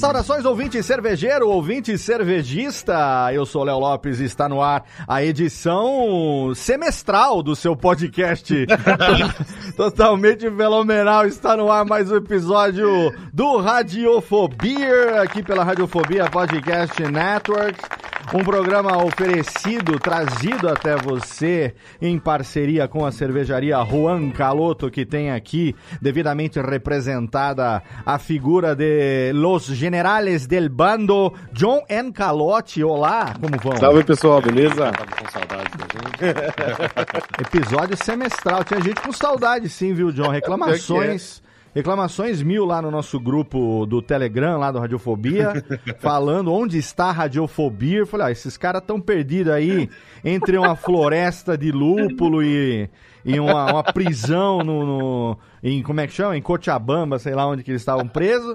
Saudações, ouvinte cervejeiro, ouvinte cervejista. Eu sou Léo Lopes e está no ar a edição semestral do seu podcast. Totalmente fenomenal. Está no ar mais um episódio do Radiofobia, aqui pela Radiofobia Podcast Network. Um programa oferecido, trazido até você em parceria com a cervejaria Juan Caloto, que tem aqui devidamente representada a figura de Los Generales del Bando, John N. Calote. Olá, como vão? Salve pessoal, beleza? Tava com saudade da gente. Episódio semestral. Tinha gente com saudade, sim, viu, John? Reclamações. Reclamações mil lá no nosso grupo do Telegram, lá do Radiofobia, falando onde está a Radiofobia. Eu falei, ah, esses caras estão perdidos aí entre uma floresta de lúpulo e, e uma, uma prisão no, no- em, como é que chama? Em Cochabamba, sei lá onde que eles estavam presos.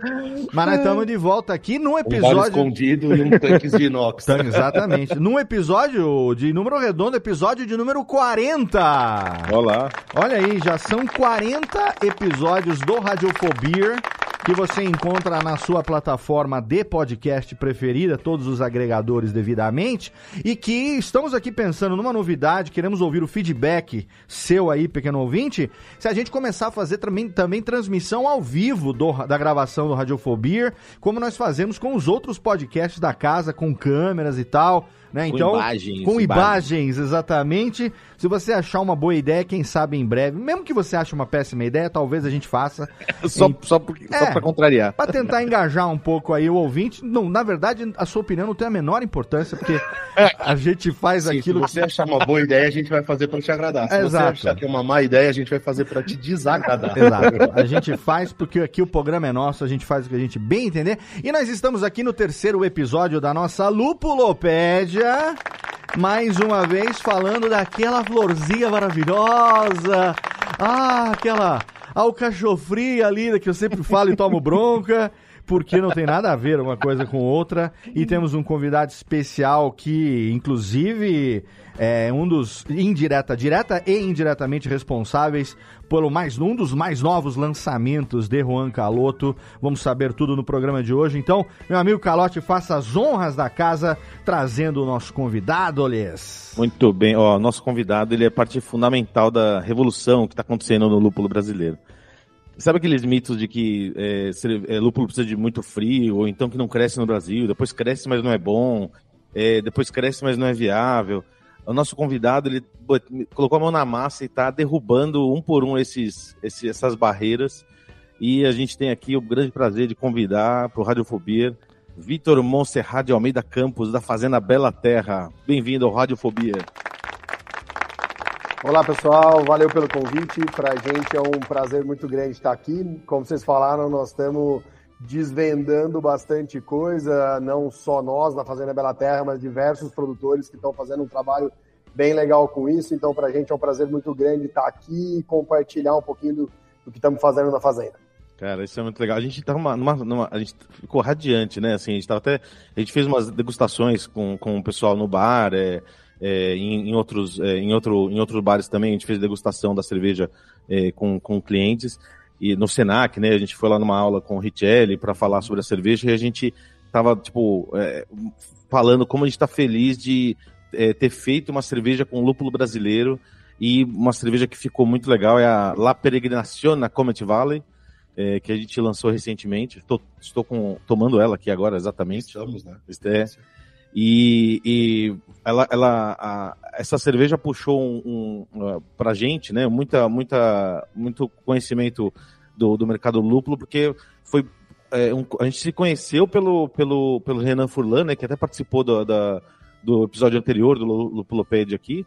Mas nós estamos de volta aqui num Um episódio... escondido e um tanque de inox. Então, exatamente. Num episódio de número redondo, episódio de número 40. Olá. Olha aí, já são 40 episódios do Radiofobia que você encontra na sua plataforma de podcast preferida, todos os agregadores devidamente, e que estamos aqui pensando numa novidade, queremos ouvir o feedback seu aí, pequeno ouvinte, se a gente começar a fazer também, também transmissão ao vivo do- da gravação do Radiofobia, como nós fazemos com os outros podcasts da casa, com câmeras e tal, né? Com Então, imagens, com imagens. exatamente. Se você achar uma boa ideia, quem sabe em breve, mesmo que você ache uma péssima ideia, talvez a gente faça Só, Em- só, porque, É. só pra contrariar. Pra tentar engajar um pouco aí o ouvinte. Não, na verdade, a sua opinião não tem a menor importância, porque a gente faz Sim, aquilo Se você achar uma boa ideia, a gente vai fazer pra te agradar. Se Exato. você achar que é uma má ideia, a gente vai fazer pra te desagradar. Exato. A gente faz porque aqui o programa é nosso, a gente faz o que a gente bem entender. E nós estamos aqui no terceiro episódio da nossa Lupulopédia. Mais uma vez falando daquela florzinha maravilhosa. Ah, aquela alcachofria ali que eu sempre falo e tomo bronca. Porque não tem nada a ver uma coisa com outra. E temos um convidado especial que, inclusive, é um dos indireta, direta e indiretamente responsáveis pelo mais um dos mais novos lançamentos de Juan Caloto. Vamos saber tudo no programa de hoje. Então, meu amigo Calote, faça as honras da casa trazendo o nosso convidado, Lês. Muito bem. Ó, nosso convidado, ele é parte fundamental da revolução que está acontecendo no lúpulo brasileiro. Sabe aqueles mitos de que é, é, lúpulo precisa de muito frio, ou então que não cresce no Brasil, depois cresce, mas não é bom, é, depois cresce, mas não é viável? O nosso convidado, ele colocou a mão na massa e está derrubando um por um esses, esses- essas barreiras. E a gente tem aqui o grande prazer de convidar para o Radiofobia Vitor Monserrat de Almeida Campos, da Fazenda Bela Terra. Bem-vindo ao Radiofobia. Olá pessoal, valeu pelo convite. Para a gente é um prazer muito grande estar aqui. Como vocês falaram, nós estamos desvendando bastante coisa, não só nós na Fazenda Bela Terra, mas diversos produtores que estão fazendo um trabalho bem legal com isso. Então, para a gente é um prazer muito grande estar aqui e compartilhar um pouquinho do, do que estamos fazendo na Fazenda. Cara, isso é muito legal. A gente tá numa, numa- numa- a gente ficou radiante, né? Assim, a gente tava até, a gente fez umas degustações com, com o pessoal no bar, é, é, em, em outros, é, em outro, em outros bares também. A gente fez degustação da cerveja é, com, com clientes e no Senac, né? A gente foi lá numa aula com o Richelli para falar sobre a cerveja e a gente tava tipo é, falando como a gente tá feliz de é, ter feito uma cerveja com lúpulo brasileiro e uma cerveja que ficou muito legal é a La Peregrinación na Comet Valley, é, que a gente lançou recentemente. Tô, estou com, tomando ela aqui agora, exatamente. Estamos, né? É, e, e ela, ela, a, essa cerveja puxou um, um, pra gente, né? Muita, muita, muito conhecimento do, do mercado lúpulo, porque foi é, um, a gente se conheceu pelo, pelo, pelo Renan Furlan, né? Que até participou do, da, do episódio anterior do Lupulopédia aqui,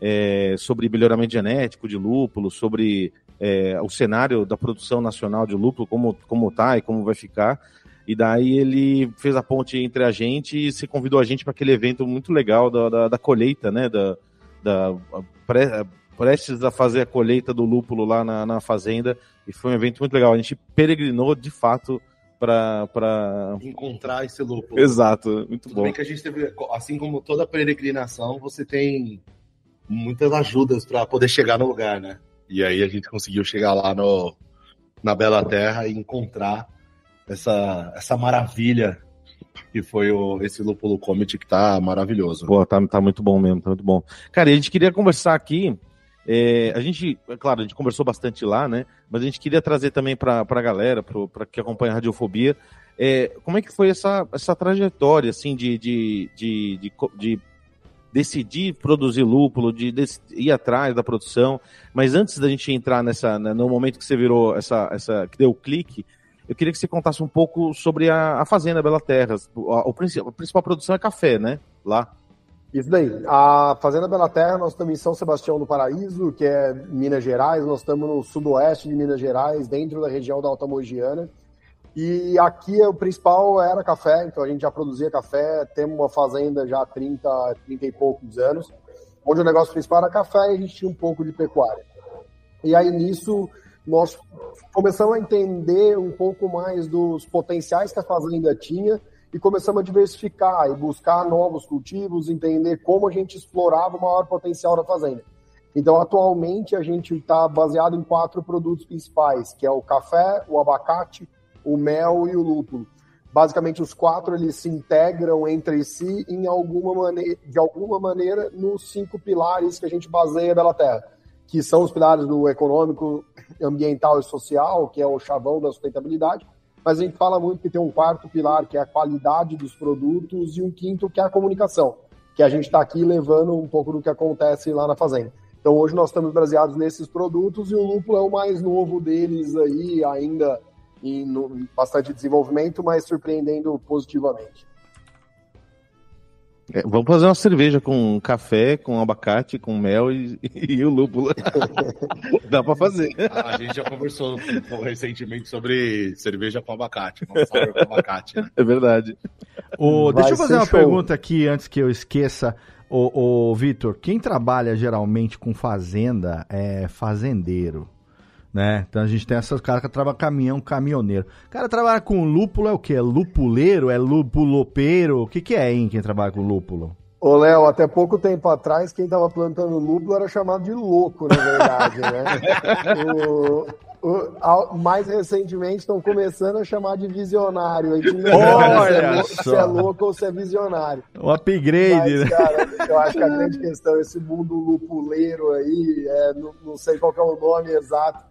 é, sobre melhoramento genético de lúpulo, sobre é, o cenário da produção nacional de lúpulo, como, como tá e como vai ficar. E daí ele fez a ponte entre a gente e se convidou a gente para aquele evento muito legal da, da, da colheita, né? Da, da pré, prestes a fazer a colheita do lúpulo lá na, na fazenda. E foi um evento muito legal. A gente peregrinou de fato para pra... encontrar esse lúpulo. Exato, muito Tudo bom. bem que a gente teve, assim como toda peregrinação, você tem muitas ajudas para poder chegar no lugar, né? E aí a gente conseguiu chegar lá no, na Bela Terra e encontrar essa, essa maravilha que foi o, esse Lúpulo Comet que tá maravilhoso. Pô, tá, tá muito bom mesmo, tá muito bom. Cara, a gente queria conversar aqui. é, a gente, é claro, a gente conversou bastante lá, né? Mas a gente queria trazer também para a galera, para que acompanha a Radiofobia, é, como é que foi essa, essa trajetória, assim, de, de, de, de, de decidir produzir lúpulo, de, de, ir atrás da produção. Mas antes da gente entrar nessa, né, no momento que você virou essa, essa, que deu o clique, eu queria que você contasse um pouco sobre a, a fazenda Bela Terras. O, o, a principal produção é café, né? Lá. Isso daí. A Fazenda Bela Terra, nós estamos em São Sebastião do Paraíso, que é Minas Gerais. Nós estamos no sudoeste de Minas Gerais, dentro da região da Alta Mogiana. E aqui o principal era café, então a gente já produzia café. Temos uma fazenda já há 30, 30 e poucos anos, onde o negócio principal era café e a gente tinha um pouco de pecuária. E aí nisso nós começamos a entender um pouco mais dos potenciais que a fazenda tinha e começamos a diversificar e buscar novos cultivos, entender como a gente explorava o maior potencial da fazenda. Então, atualmente, a gente está baseado em quatro produtos principais, que é o café, o abacate, o mel e o lúpulo. Basicamente, os quatro eles se integram entre si em alguma maneira, de alguma maneira nos cinco pilares que a gente baseia Bela Terra, que são os pilares do econômico, ambiental e social, que é o chavão da sustentabilidade, mas a gente fala muito que tem um quarto pilar, que é a qualidade dos produtos, e um quinto, que é a comunicação, que a gente está aqui levando um pouco do que acontece lá na fazenda. Então, hoje nós estamos baseados nesses produtos e o lúpulo é o mais novo deles aí, ainda em bastante desenvolvimento, mas surpreendendo positivamente. É, vamos fazer uma cerveja com café, com abacate, com mel e, e o lúpulo. Dá para fazer. A gente já conversou recentemente sobre cerveja com abacate, com com abacate. Né? É verdade. O, deixa eu fazer uma show. pergunta aqui antes que eu esqueça. O, o Vitor, quem trabalha geralmente com fazenda é fazendeiro né? Então a gente tem essas caras que trabalham caminhão, caminhoneiro. O cara trabalha com lúpulo é o quê? É lupuleiro? É lupulopeiro? O que, que é, hein, quem trabalha com lúpulo? Ô, Léo, até pouco tempo atrás, quem tava plantando lúpulo era chamado de louco, na verdade, né? o, o, mais recentemente estão começando a chamar de visionário. Olha se, é, se é louco ou se é visionário. O upgrade, Mas, né? Cara, eu acho que a grande questão, esse mundo lupuleiro aí, é, não, não sei qual é o nome exato,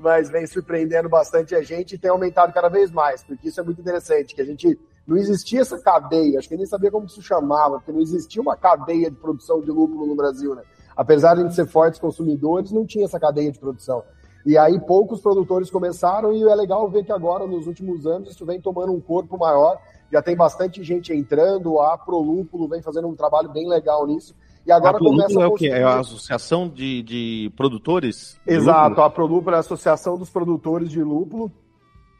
mas vem surpreendendo bastante a gente e tem aumentado cada vez mais, porque isso é muito interessante, que a gente não existia essa cadeia, acho que nem sabia como isso chamava, porque não existia uma cadeia de produção de lúpulo no Brasil, né? Apesar de a gente ser fortes consumidores, não tinha essa cadeia de produção. E aí poucos produtores começaram e é legal ver que agora, nos últimos anos, isso vem tomando um corpo maior, já tem bastante gente entrando, a Prolúpulo vem fazendo um trabalho bem legal nisso, e agora a começa a é o quê? É a associação de, de produtores? De Exato, lúpulo? a Prolúpulo é a associação dos produtores de lúpulo.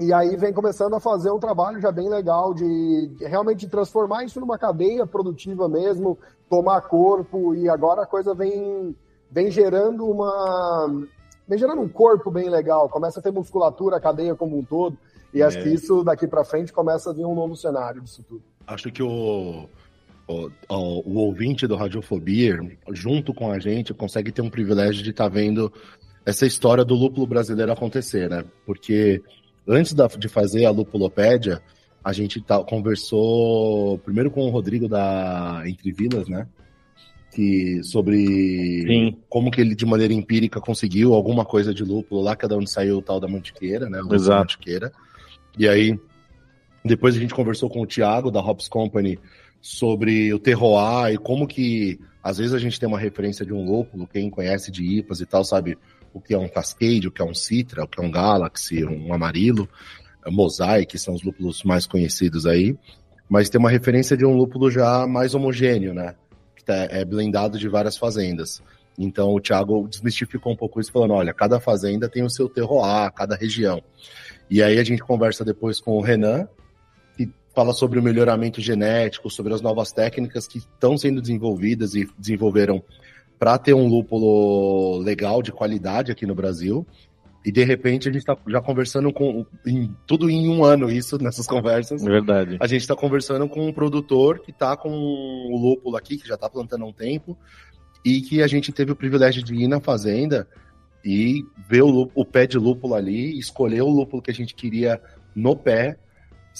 E aí vem começando a fazer um trabalho já bem legal de realmente transformar isso numa cadeia produtiva mesmo, tomar corpo, e agora a coisa vem, vem gerando uma. vem gerando um corpo bem legal, começa a ter musculatura, a cadeia como um todo. E é. acho que isso daqui para frente começa a vir um novo cenário disso tudo. Acho que o, o, o, ouvinte do Radiofobia, junto com a gente, consegue ter um privilégio de estar tá vendo essa história do lúpulo brasileiro acontecer, né? Porque antes da, de fazer a Lupulopédia, a gente tá, conversou primeiro com o Rodrigo da Entre Vilas, né? que sobre Sim. como que ele de maneira empírica conseguiu alguma coisa de lúpulo lá, que é da onde saiu o tal da mantiqueira, né? o Exato. Mantiqueira. E aí depois a gente conversou com o Thiago da Hops Company sobre o terroir e como que às vezes a gente tem uma referência de um lúpulo, quem conhece de IPAs e tal sabe o que é um Cascade, o que é um Citra, o que é um Galaxy, um Amarilo, Mosaic, são os lúpulos mais conhecidos aí, mas tem uma referência de um lúpulo já mais homogêneo, né? Que tá- é blendado de várias fazendas. Então o Thiago desmistificou um pouco isso, falando: olha, cada fazenda tem o seu terroir, cada região. E aí a gente conversa depois com o Renan, que fala sobre o melhoramento genético, sobre as novas técnicas que estão sendo desenvolvidas e desenvolveram para ter um lúpulo legal, de qualidade aqui no Brasil. E de repente a gente está já conversando com em- tudo em um ano isso nessas conversas. É verdade. A gente está conversando com um produtor que está com o lúpulo aqui, que já está plantando há um tempo, e que a gente teve o privilégio de ir na fazenda e ver o, lú- o pé de lúpulo ali, escolher o lúpulo que a gente queria no pé,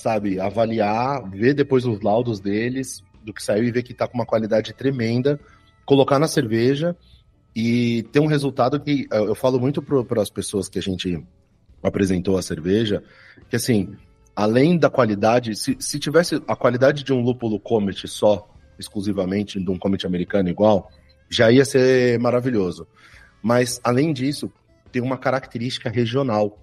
sabe? Avaliar, ver depois os laudos deles, do que saiu e ver que está com uma qualidade tremenda, colocar na cerveja e ter um resultado que eu falo muito para as pessoas que a gente apresentou a cerveja, que assim, além da qualidade, se, se tivesse a qualidade de um lúpulo Comet só, exclusivamente, de um Comet americano igual, já ia ser maravilhoso. Mas, além disso, tem uma característica regional.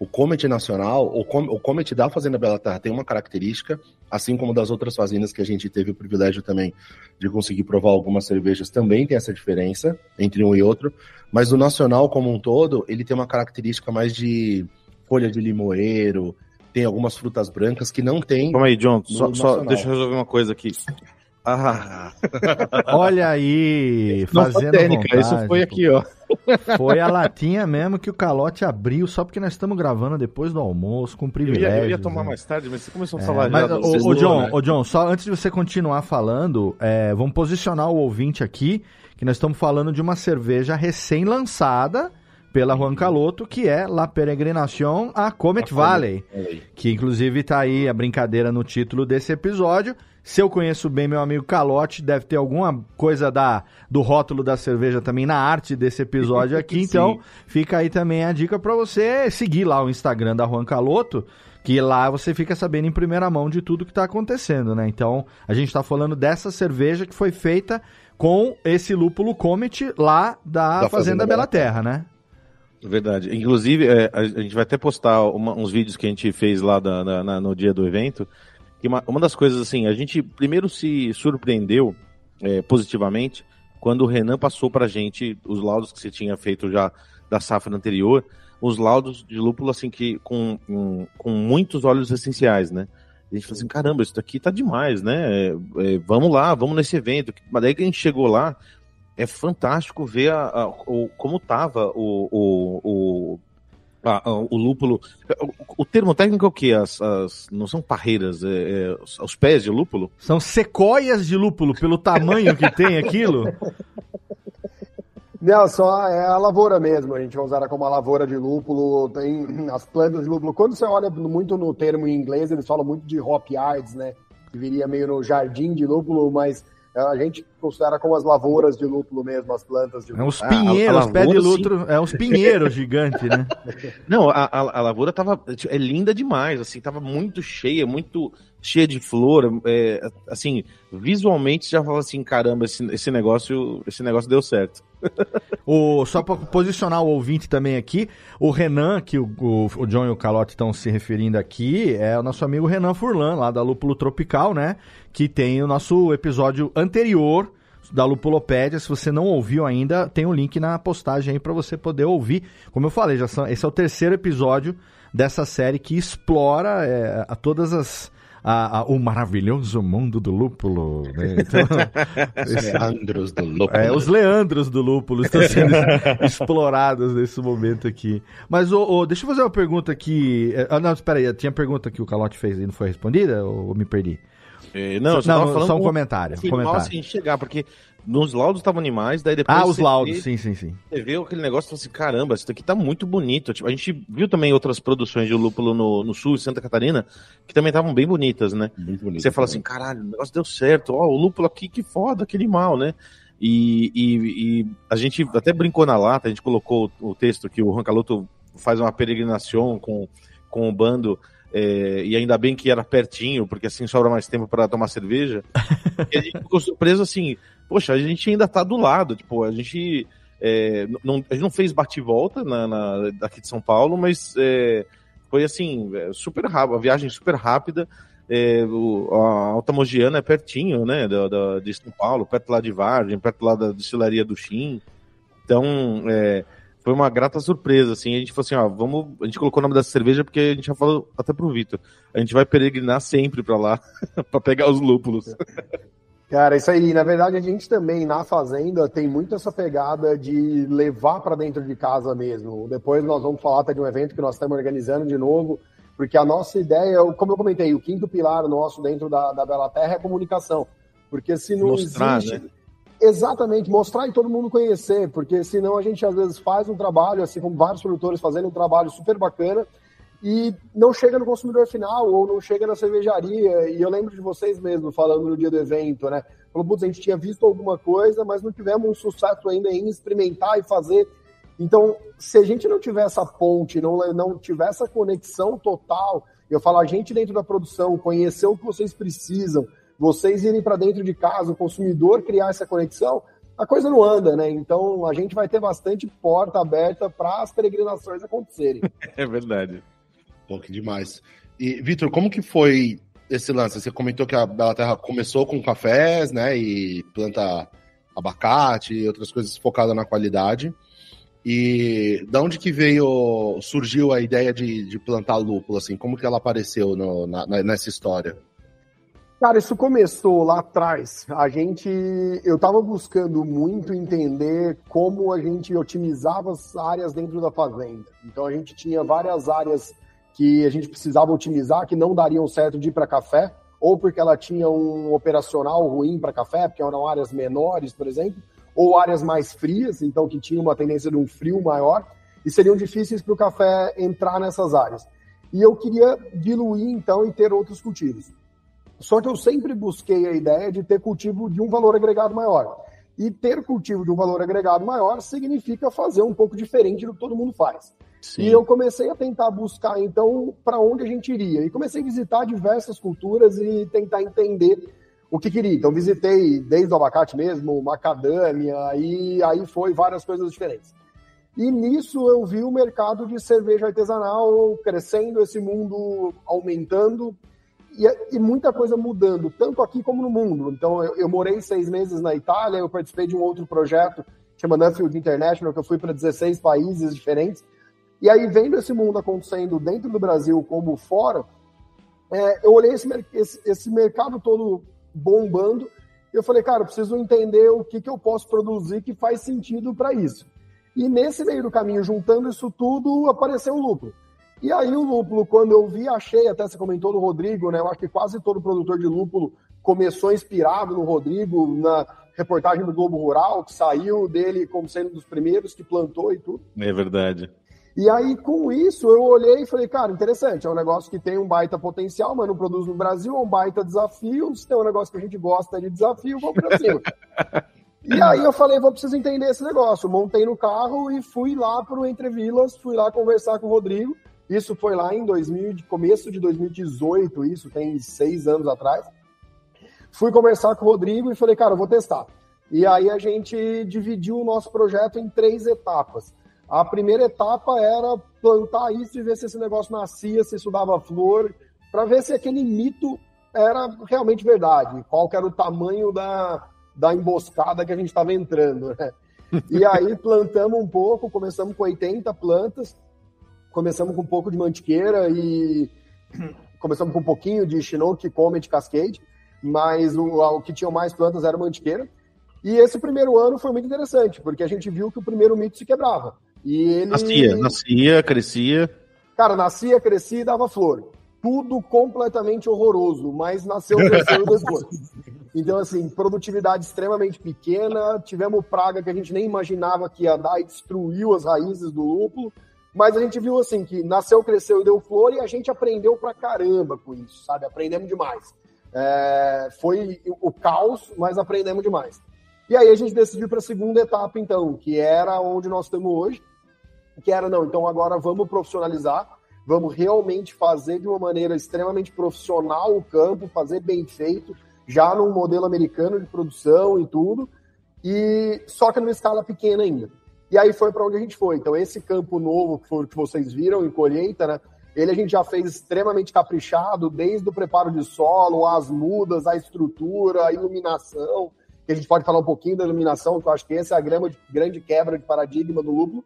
O Comet nacional, o, Com, o Comet da Fazenda Bela Terra tem uma característica, assim como das outras fazendas que a gente teve o privilégio também de conseguir provar algumas cervejas, também tem essa diferença entre um e outro. Mas o nacional como um todo, ele tem uma característica mais de folha de limoeiro, tem algumas frutas brancas que não tem. Calma aí, John. Só, só deixa eu resolver uma coisa aqui. Ah, Olha aí, fazendo técnica, vontade, isso foi aqui, ó. Foi a latinha mesmo que o calote abriu, só porque nós estamos gravando depois do almoço, com Eu privilégio. ia, eu ia tomar mais tarde, mas você começou a É, falar mas, já. ô, ô, John, né? ô, John, só antes de você continuar falando, é, vamos posicionar o ouvinte aqui, que nós estamos falando de uma cerveja recém-lançada pela Juan Caloto, que é La Peregrinación a Comet Valley, Olha aí. que inclusive tá aí a brincadeira no título desse episódio. Se eu conheço bem meu amigo Calote, deve ter alguma coisa da, do rótulo da cerveja também na arte desse episódio aqui. Então, fica aí também a dica para você seguir lá o Instagram da Juan Caloto, que lá você fica sabendo em primeira mão de tudo que tá acontecendo, né? Então, a gente tá falando dessa cerveja que foi feita com esse lúpulo Comet lá da, Da Fazenda, Fazenda Bela Terra, né? Verdade. Inclusive, é, a, a gente vai até postar uma- uns vídeos que a gente fez lá da- na- na- no dia do evento. Que uma, uma das coisas, assim, a gente primeiro se surpreendeu é, positivamente quando o Renan passou pra gente os laudos que você tinha feito já da safra anterior, os laudos de lúpulo, assim, que com, com, com muitos óleos essenciais, né? A gente falou assim, caramba, isso daqui tá demais, né? É, é, vamos lá, vamos nesse evento. Mas daí que a gente chegou lá, é fantástico ver a, a- o, como tava o, o, o, a- a- o lúpulo. O, o termo técnico é o quê? As, as- não são parreiras, é, é, os, pés de lúpulo? São sequoias de lúpulo, pelo tamanho que tem aquilo. Não, só é a lavoura mesmo. A gente vai usar ela como uma lavoura de lúpulo. Tem as plantas de lúpulo. Quando você olha muito no termo em inglês, eles falam muito de hop yards, né? Que viria meio no jardim de lúpulo, mas a gente considera como as lavouras de lúpulo mesmo, as plantas de É lúpulo. uns Ah, pinheiros, a- a os pés de lúpulo, é uns pinheiros gigantes, né? Não, a, a, a lavoura tava é linda demais, assim, tava muito cheia, muito cheia de flor, é, assim, visualmente já fala assim, caramba, esse, esse negócio, esse negócio deu certo. O, só para posicionar o ouvinte também aqui, o Renan, que o, o, o John e o Calote estão se referindo aqui, é o nosso amigo Renan Furlan, lá da Lúpulo Tropical, né? Que tem o nosso episódio anterior da Lupulopédia. Se você não ouviu ainda, tem o link na postagem aí para você poder ouvir. Como eu falei, já são, esse é o terceiro episódio dessa série que explora é, a todas as. A- a- o maravilhoso mundo do lúpulo. Né? Então, esse- Leandros do Lúpulo. é, os Leandros do Lúpulo estão sendo explorados nesse momento aqui. Mas, ô, ô, deixa eu fazer uma pergunta aqui. É, Ah, não, espera aí. Tinha pergunta que o Calote fez e não foi respondida? Ou me perdi? É, não, eu só não, só um com- comentário. assim, comentário. mal assim, chegar, porque nos laudos estavam animais, daí depois ah, os laudos, vê- sim, sim, sim. Você vê aquele negócio e fala assim, caramba, isso daqui tá muito bonito. Tipo, a gente viu também outras produções de lúpulo no, no sul, Santa Catarina, que também estavam bem bonitas, né? Muito bonito. Você fala assim, caralho, o negócio deu certo, ó, o lúpulo aqui, que foda, que animal, né? E, e, e, a gente até brincou na lata, a gente colocou o texto que o Rancaloto faz uma peregrinação com, com o bando, é, e ainda bem que era pertinho, porque assim sobra mais tempo para tomar cerveja. e a gente ficou surpreso assim, poxa, a gente ainda tá do lado, tipo, a gente. É, não, a gente não fez bate-volta na, na, aqui de São Paulo, mas é, foi assim, é, super rápido, a viagem super rápida. É, o, a Alta Mogiana é pertinho, né, da, da, de São Paulo, perto lá de Vargem, perto lá da destilaria do Chim. Então, é, foi uma grata surpresa, assim, a gente falou assim, ó, vamos, a gente colocou o nome dessa cerveja porque a gente já falou até pro Vitor, a gente vai peregrinar sempre para lá, para pegar os lúpulos. Cara, isso aí, na verdade a gente também na fazenda tem muito essa pegada de levar para dentro de casa mesmo. Depois nós vamos falar até de um evento que nós estamos organizando de novo, porque a nossa ideia, como eu comentei, o quinto pilar nosso dentro da, da Bela Terra é a comunicação. Porque se não Mostrar, existe. Né? Exatamente, mostrar e todo mundo conhecer, porque senão a gente às vezes faz um trabalho, assim como vários produtores fazendo um trabalho super bacana, e não chega no consumidor final ou não chega na cervejaria. E eu lembro de vocês mesmo falando no dia do evento, né? Falou, putz, a gente tinha visto alguma coisa, mas não tivemos um sucesso ainda em experimentar e fazer então, se a gente não tiver essa ponte, não, não tiver essa conexão total, eu falo, a gente dentro da produção, conhecer o que vocês precisam, vocês irem para dentro de casa, o consumidor criar essa conexão, a coisa não anda, né? Então a gente vai ter bastante porta aberta para as peregrinações acontecerem. É verdade. Pô, que demais. E, Vitor, como que foi esse lance? Você comentou que a Bela Terra começou com cafés, né? E planta abacate e outras coisas focadas na qualidade. E da onde que veio, surgiu a ideia de, de plantar lúpulo, assim? Como que ela apareceu no, na, nessa história? Cara, isso começou lá atrás. A gente, eu estava buscando muito entender como a gente otimizava as áreas dentro da fazenda. Então a gente tinha várias áreas que a gente precisava otimizar, que não dariam certo de ir para café, ou porque ela tinha um operacional ruim para café, porque eram áreas menores, por exemplo, ou áreas mais frias, então que tinham uma tendência de um frio maior, e seriam difíceis para o café entrar nessas áreas. E eu queria diluir, então, e ter outros cultivos. Só que eu sempre busquei a ideia de ter cultivo de um valor agregado maior. E ter cultivo de um valor agregado maior significa fazer um pouco diferente do que todo mundo faz. Sim. E eu comecei a tentar buscar, então, para onde a gente iria. E comecei a visitar diversas culturas e tentar entender o que queria. Então, visitei desde o abacate mesmo, macadâmia, e aí foi várias coisas diferentes. E nisso eu vi o mercado de cerveja artesanal crescendo, esse mundo aumentando e, e muita coisa mudando, tanto aqui como no mundo. Então, eu, eu, morei seis meses na Itália, eu participei de um outro projeto chama Nuffield International, que eu fui para 16 países diferentes. E aí, vendo esse mundo acontecendo dentro do Brasil como fora, é, eu olhei esse, esse, esse mercado todo bombando. E eu falei, cara, eu preciso entender o que, que eu posso produzir que faz sentido para isso. E nesse meio do caminho, juntando isso tudo, apareceu o lúpulo. E aí o lúpulo, quando eu vi, achei, até você comentou do Rodrigo, né? Eu acho que quase todo produtor de lúpulo começou inspirado no Rodrigo, na reportagem do Globo Rural, que saiu dele como sendo um dos primeiros que plantou e tudo. É verdade. E aí, com isso, eu olhei e falei, cara, interessante, é um negócio que tem um baita potencial, mas não produz no Brasil, é um baita desafio. Se tem um negócio que a gente gosta de desafio, vamos para cima. e aí eu falei, vou precisar entender esse negócio. Montei no carro e fui lá para o Entre Vilas, fui lá conversar com o Rodrigo. Isso foi lá em 2000, começo de 2018, isso tem seis anos atrás. Fui conversar com o Rodrigo e falei, cara, eu vou testar. E aí a gente dividiu o nosso projeto em três etapas. A primeira etapa era plantar isso e ver se esse negócio nascia, se isso dava flor, para ver se aquele mito era realmente verdade, qual era o tamanho da, da emboscada que a gente estava entrando. Né? E aí plantamos um pouco, começamos com 80 plantas, começamos com um pouco de mantiqueira e começamos com um pouquinho de Chinook, Comet, Cascade, mas o, o que tinha mais plantas era mantiqueira. E esse primeiro ano foi muito interessante, porque a gente viu que o primeiro mito se quebrava. E ele. Nascia, nascia, crescia. Cara, nascia, crescia e dava flor. Tudo completamente horroroso, mas nasceu, cresceu depois. Então, assim, produtividade extremamente pequena. Tivemos praga que a gente nem imaginava que ia dar e destruiu as raízes do lúpulo. Mas a gente viu, assim, que nasceu, cresceu e deu flor e a gente aprendeu pra caramba com isso, sabe? Aprendemos demais. É, foi o caos, mas aprendemos demais. E aí a gente decidiu para a segunda etapa, então, que era onde nós estamos hoje, que era, não, então agora vamos profissionalizar, vamos realmente fazer de uma maneira extremamente profissional o campo, fazer bem feito, já num modelo americano de produção e tudo, e só que numa escala pequena ainda. E aí foi para onde a gente foi. Então, esse campo novo que, vocês viram em colheita, né? Ele a gente já fez extremamente caprichado, desde o preparo de solo, as mudas, a estrutura, a iluminação, que a gente pode falar um pouquinho da iluminação, que eu acho que essa é a grande, grande quebra de paradigma do lúpulo.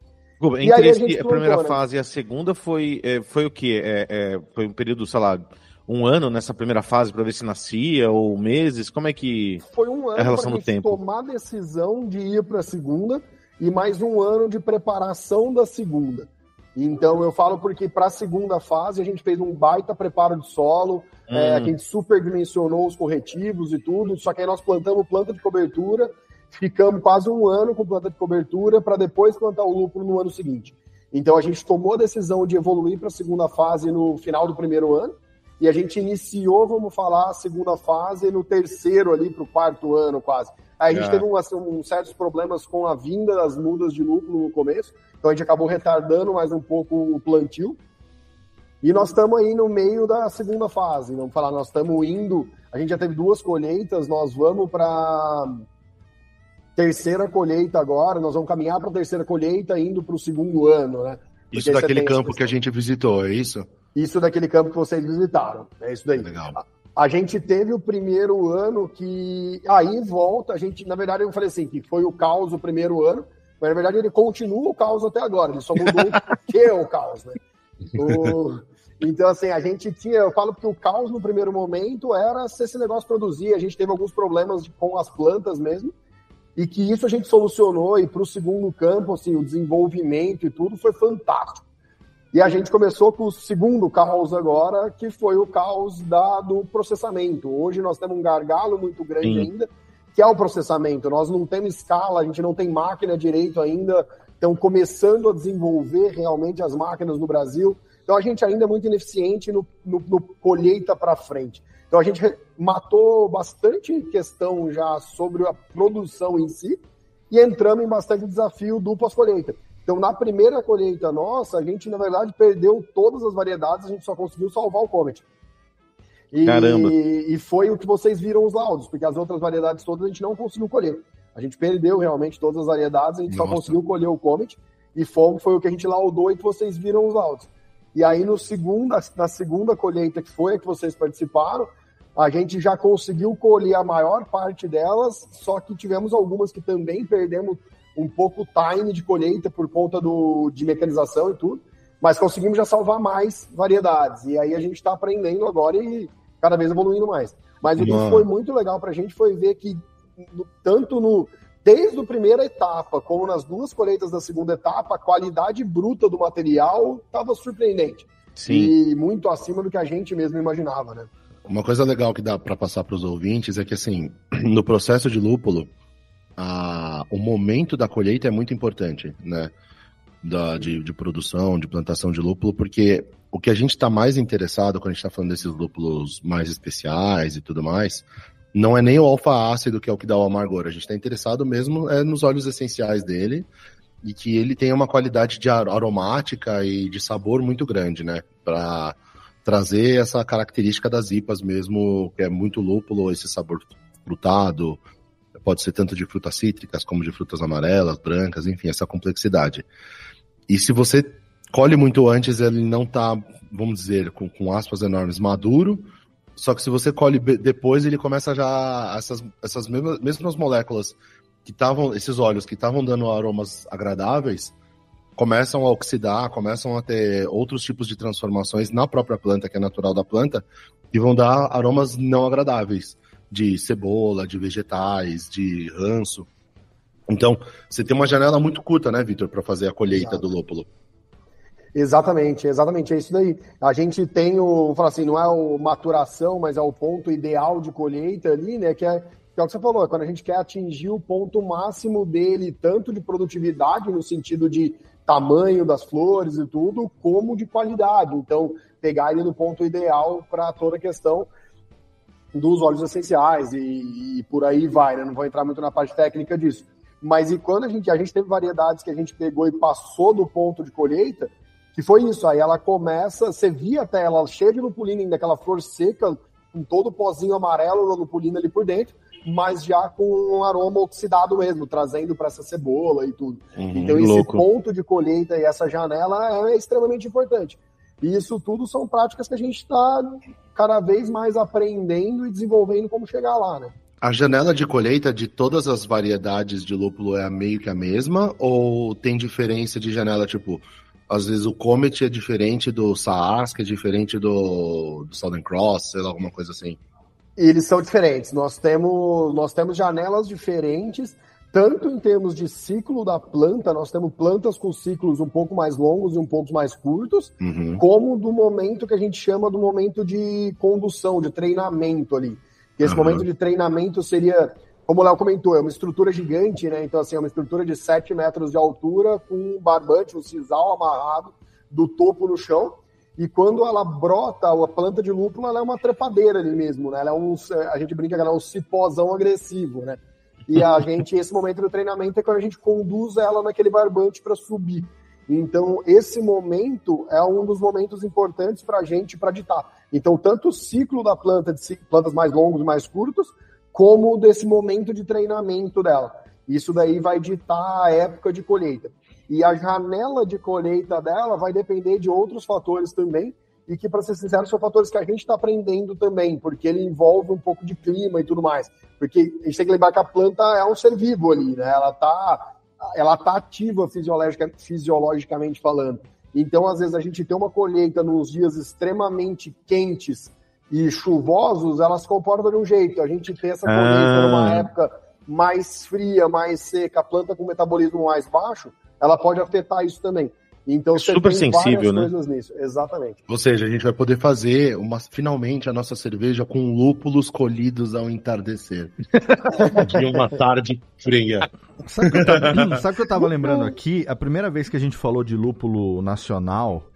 Entre a, esse, a, primeira né? fase e a segunda foi, é, foi o quê? É, é, foi um período, sei lá, um ano nessa primeira fase para ver se nascia, ou meses? Como é que foi um ano é a relação do tempo? tomar a decisão de ir para a segunda e mais um ano de preparação da segunda. Então eu falo porque para a segunda fase a gente fez um baita preparo de solo, hum. é, a gente superdimensionou os corretivos e tudo, só que aí nós plantamos planta de cobertura, ficamos quase um ano com planta de cobertura para depois plantar o lúpulo no ano seguinte. Então a gente tomou a decisão de evoluir para a segunda fase no final do primeiro ano, e a gente iniciou, vamos falar, a segunda fase no terceiro ali para o quarto ano quase. Aí a gente é. teve um, assim, um, certos problemas com a vinda das mudas de lúpulo no começo, então a gente acabou retardando mais um pouco o plantio. E nós estamos aí no meio da segunda fase, vamos falar, nós estamos indo, a gente já teve duas colheitas, nós vamos para terceira colheita agora, nós vamos caminhar para a terceira colheita indo para o segundo ano, né? Porque isso daquele campo que a gente visitou, é isso? Isso daquele campo que vocês visitaram, é isso daí. Legal. A gente teve o primeiro ano que. Aí volta, a gente, na verdade, eu falei assim, que foi o caos o primeiro ano, mas na verdade ele continua o caos até agora, ele só mudou o que é o caos, né? O... Então, assim, a gente tinha, eu falo que o caos no primeiro momento era se esse negócio produzir, a gente teve alguns problemas com as plantas mesmo, e que isso a gente solucionou, e para o segundo campo, assim, o desenvolvimento e tudo foi fantástico. E a gente começou com o segundo caos agora, que foi o caos da, do processamento. Hoje nós temos um gargalo muito grande Sim. ainda, que é o processamento. Nós não temos escala, a gente não tem máquina direito ainda, estão começando a desenvolver realmente as máquinas no Brasil. Então a gente ainda é muito ineficiente no, no, no colheita para frente. Então a gente matou bastante questão já sobre a produção em si e entramos em bastante desafio do pós-colheita. Então, na primeira colheita nossa, a gente, na verdade, perdeu todas as variedades, a gente só conseguiu salvar o Comet. E, Caramba! E foi o que vocês viram os laudos, porque as outras variedades todas a gente não conseguiu colher. A gente perdeu realmente todas as variedades, a gente nossa. só conseguiu colher o Comet, e foi, foi o que a gente laudou e que vocês viram os laudos. E aí, no segunda, na segunda colheita, que foi a que vocês participaram, a gente já conseguiu colher a maior parte delas, só que tivemos algumas que também perdemos um pouco o time de colheita por conta do, de mecanização e tudo, mas conseguimos já salvar mais variedades. E aí a gente está aprendendo agora e cada vez evoluindo mais. Mas o que foi muito legal para a gente foi ver que, no, tanto no desde a primeira etapa, como nas duas colheitas da segunda etapa, a qualidade bruta do material estava surpreendente. Sim. E muito acima do que a gente mesmo imaginava, né? Uma coisa legal que dá para passar para os ouvintes é que, assim, no processo de lúpulo, a, o momento da colheita é muito importante, né? Da, de, de produção, de plantação de lúpulo, porque o que a gente está mais interessado quando a gente está falando desses lúpulos mais especiais e tudo mais, não é nem o alfa-ácido que é o que dá o amargor. A gente está interessado mesmo é nos óleos essenciais dele e que ele tenha uma qualidade de aromática e de sabor muito grande, né? Para trazer essa característica das IPAs mesmo, que é muito lúpulo, esse sabor frutado, pode ser tanto de frutas cítricas como de frutas amarelas, brancas, enfim, essa complexidade. E se você colhe muito antes, ele não está, vamos dizer, com, com aspas enormes, maduro, só que se você colhe depois, ele começa já essas, essas mesmas, mesmas moléculas que estavam, esses óleos que estavam dando aromas agradáveis, começam a oxidar, começam a ter outros tipos de transformações na própria planta, que é natural da planta, e vão dar aromas não agradáveis de cebola, de vegetais, de ranço. Então, você tem uma janela muito curta, né, Vitor, para fazer a colheita Exato. do lúpulo. Exatamente, exatamente, é isso daí. A gente tem o, falar assim, não é o maturação, mas é o ponto ideal de colheita ali, né, que é, que é o que você falou, é quando a gente quer atingir o ponto máximo dele, tanto de produtividade, no sentido de tamanho das flores e tudo, como de qualidade. Então, pegar ele no ponto ideal para toda a questão dos óleos essenciais e, e por aí vai, né? Não vou entrar muito na parte técnica disso. Mas e quando a gente, a gente teve variedades que a gente pegou e passou do ponto de colheita, que foi isso, aí ela começa, você via até ela cheia de lupulina ainda, aquela flor seca, com todo o pozinho amarelo da lupulina ali por dentro, mas já com um aroma oxidado mesmo, trazendo para essa cebola e tudo. Uhum, então esse louco. ponto de colheita e essa janela é extremamente importante. E isso tudo são práticas que a gente está cada vez mais aprendendo e desenvolvendo como chegar lá, né? A janela de colheita de todas as variedades de lúpulo é meio que a mesma? Ou tem diferença de janela, tipo, às vezes o Comet é diferente do Saas, que é diferente do, do Southern Cross, sei lá, alguma coisa assim? Eles são diferentes. Nós temos, nós temos janelas diferentes, tanto em termos de ciclo da planta, nós temos plantas com ciclos um pouco mais longos e um pouco mais curtos, uhum. como do momento que a gente chama do momento de condução, de treinamento ali. E esse uhum. momento de treinamento seria, como o Léo comentou, é uma estrutura gigante, né? Então, assim, é uma estrutura de 7 metros de altura, com um barbante, um sisal amarrado do topo no chão. E quando ela brota, a planta de lúpulo, ela é uma trepadeira ali mesmo, né? Ela é um, a gente brinca que ela é um cipózão agressivo, né? E a gente, esse momento do treinamento é quando a gente conduz ela naquele barbante para subir. Então, esse momento é um dos momentos importantes para a gente para ditar. Então, tanto o ciclo da planta, de plantas mais longos e mais curtos, como desse momento de treinamento dela. Isso daí vai ditar a época de colheita. E a janela de colheita dela vai depender de outros fatores também, e que, para ser sincero, são fatores que a gente está aprendendo também, porque ele envolve um pouco de clima e tudo mais. Porque a gente tem que lembrar que a planta é um ser vivo ali, né? Ela está ela tá ativa fisiologica, fisiologicamente falando. Então, às vezes, a gente tem uma colheita nos dias extremamente quentes e chuvosos, ela se comporta de um jeito. A gente tem essa colheita ah. numa época mais fria, mais seca, a planta com metabolismo mais baixo, ela pode afetar isso também. Então, é super sensível, né? Nisso. Exatamente. Ou seja, a gente vai poder fazer uma, finalmente a nossa cerveja com lúpulos colhidos ao entardecer. de uma tarde fria. Sabe o que, eu, que eu tava lembrando aqui? A primeira vez que a gente falou de lúpulo nacional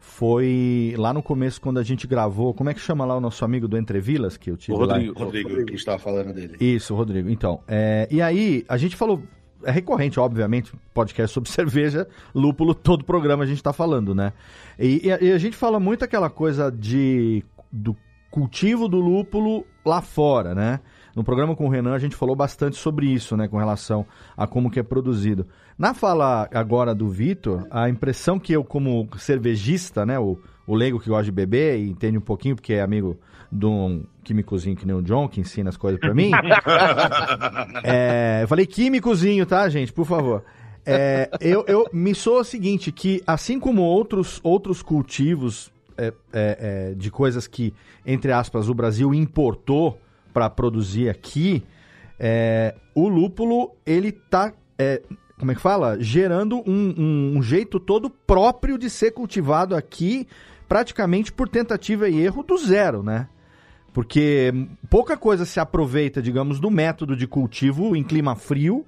foi lá no começo, quando a gente gravou. Como é que chama lá o nosso amigo do Entrevilas? Que eu tive o Rodrigo, lá? Rodrigo, Rodrigo, que estava falando dele. Isso, Rodrigo. Então, é, e aí a gente falou é recorrente, obviamente, podcast sobre cerveja, lúpulo, todo programa a gente está falando, né? E, e, a gente fala muito aquela coisa de do cultivo do lúpulo lá fora, né? No programa com o Renan a gente falou bastante sobre isso, né, com relação a como que é produzido. Na fala agora do Vitor, a impressão que eu como cervejista, né, o, o leigo que gosta de beber e entende um pouquinho porque é amigo de um químicozinho que nem o John, que ensina as coisas para mim. é, eu falei químicozinho, tá, gente? Por favor. É, eu, eu me sou o seguinte, que assim como outros, outros cultivos é, é, é de coisas que, entre aspas, o Brasil importou para produzir aqui, é, o lúpulo, ele tá, como é que fala? Gerando um, um, um jeito todo próprio de ser cultivado aqui, praticamente por tentativa e erro do zero, né? Porque pouca coisa se aproveita, digamos, do método de cultivo em clima frio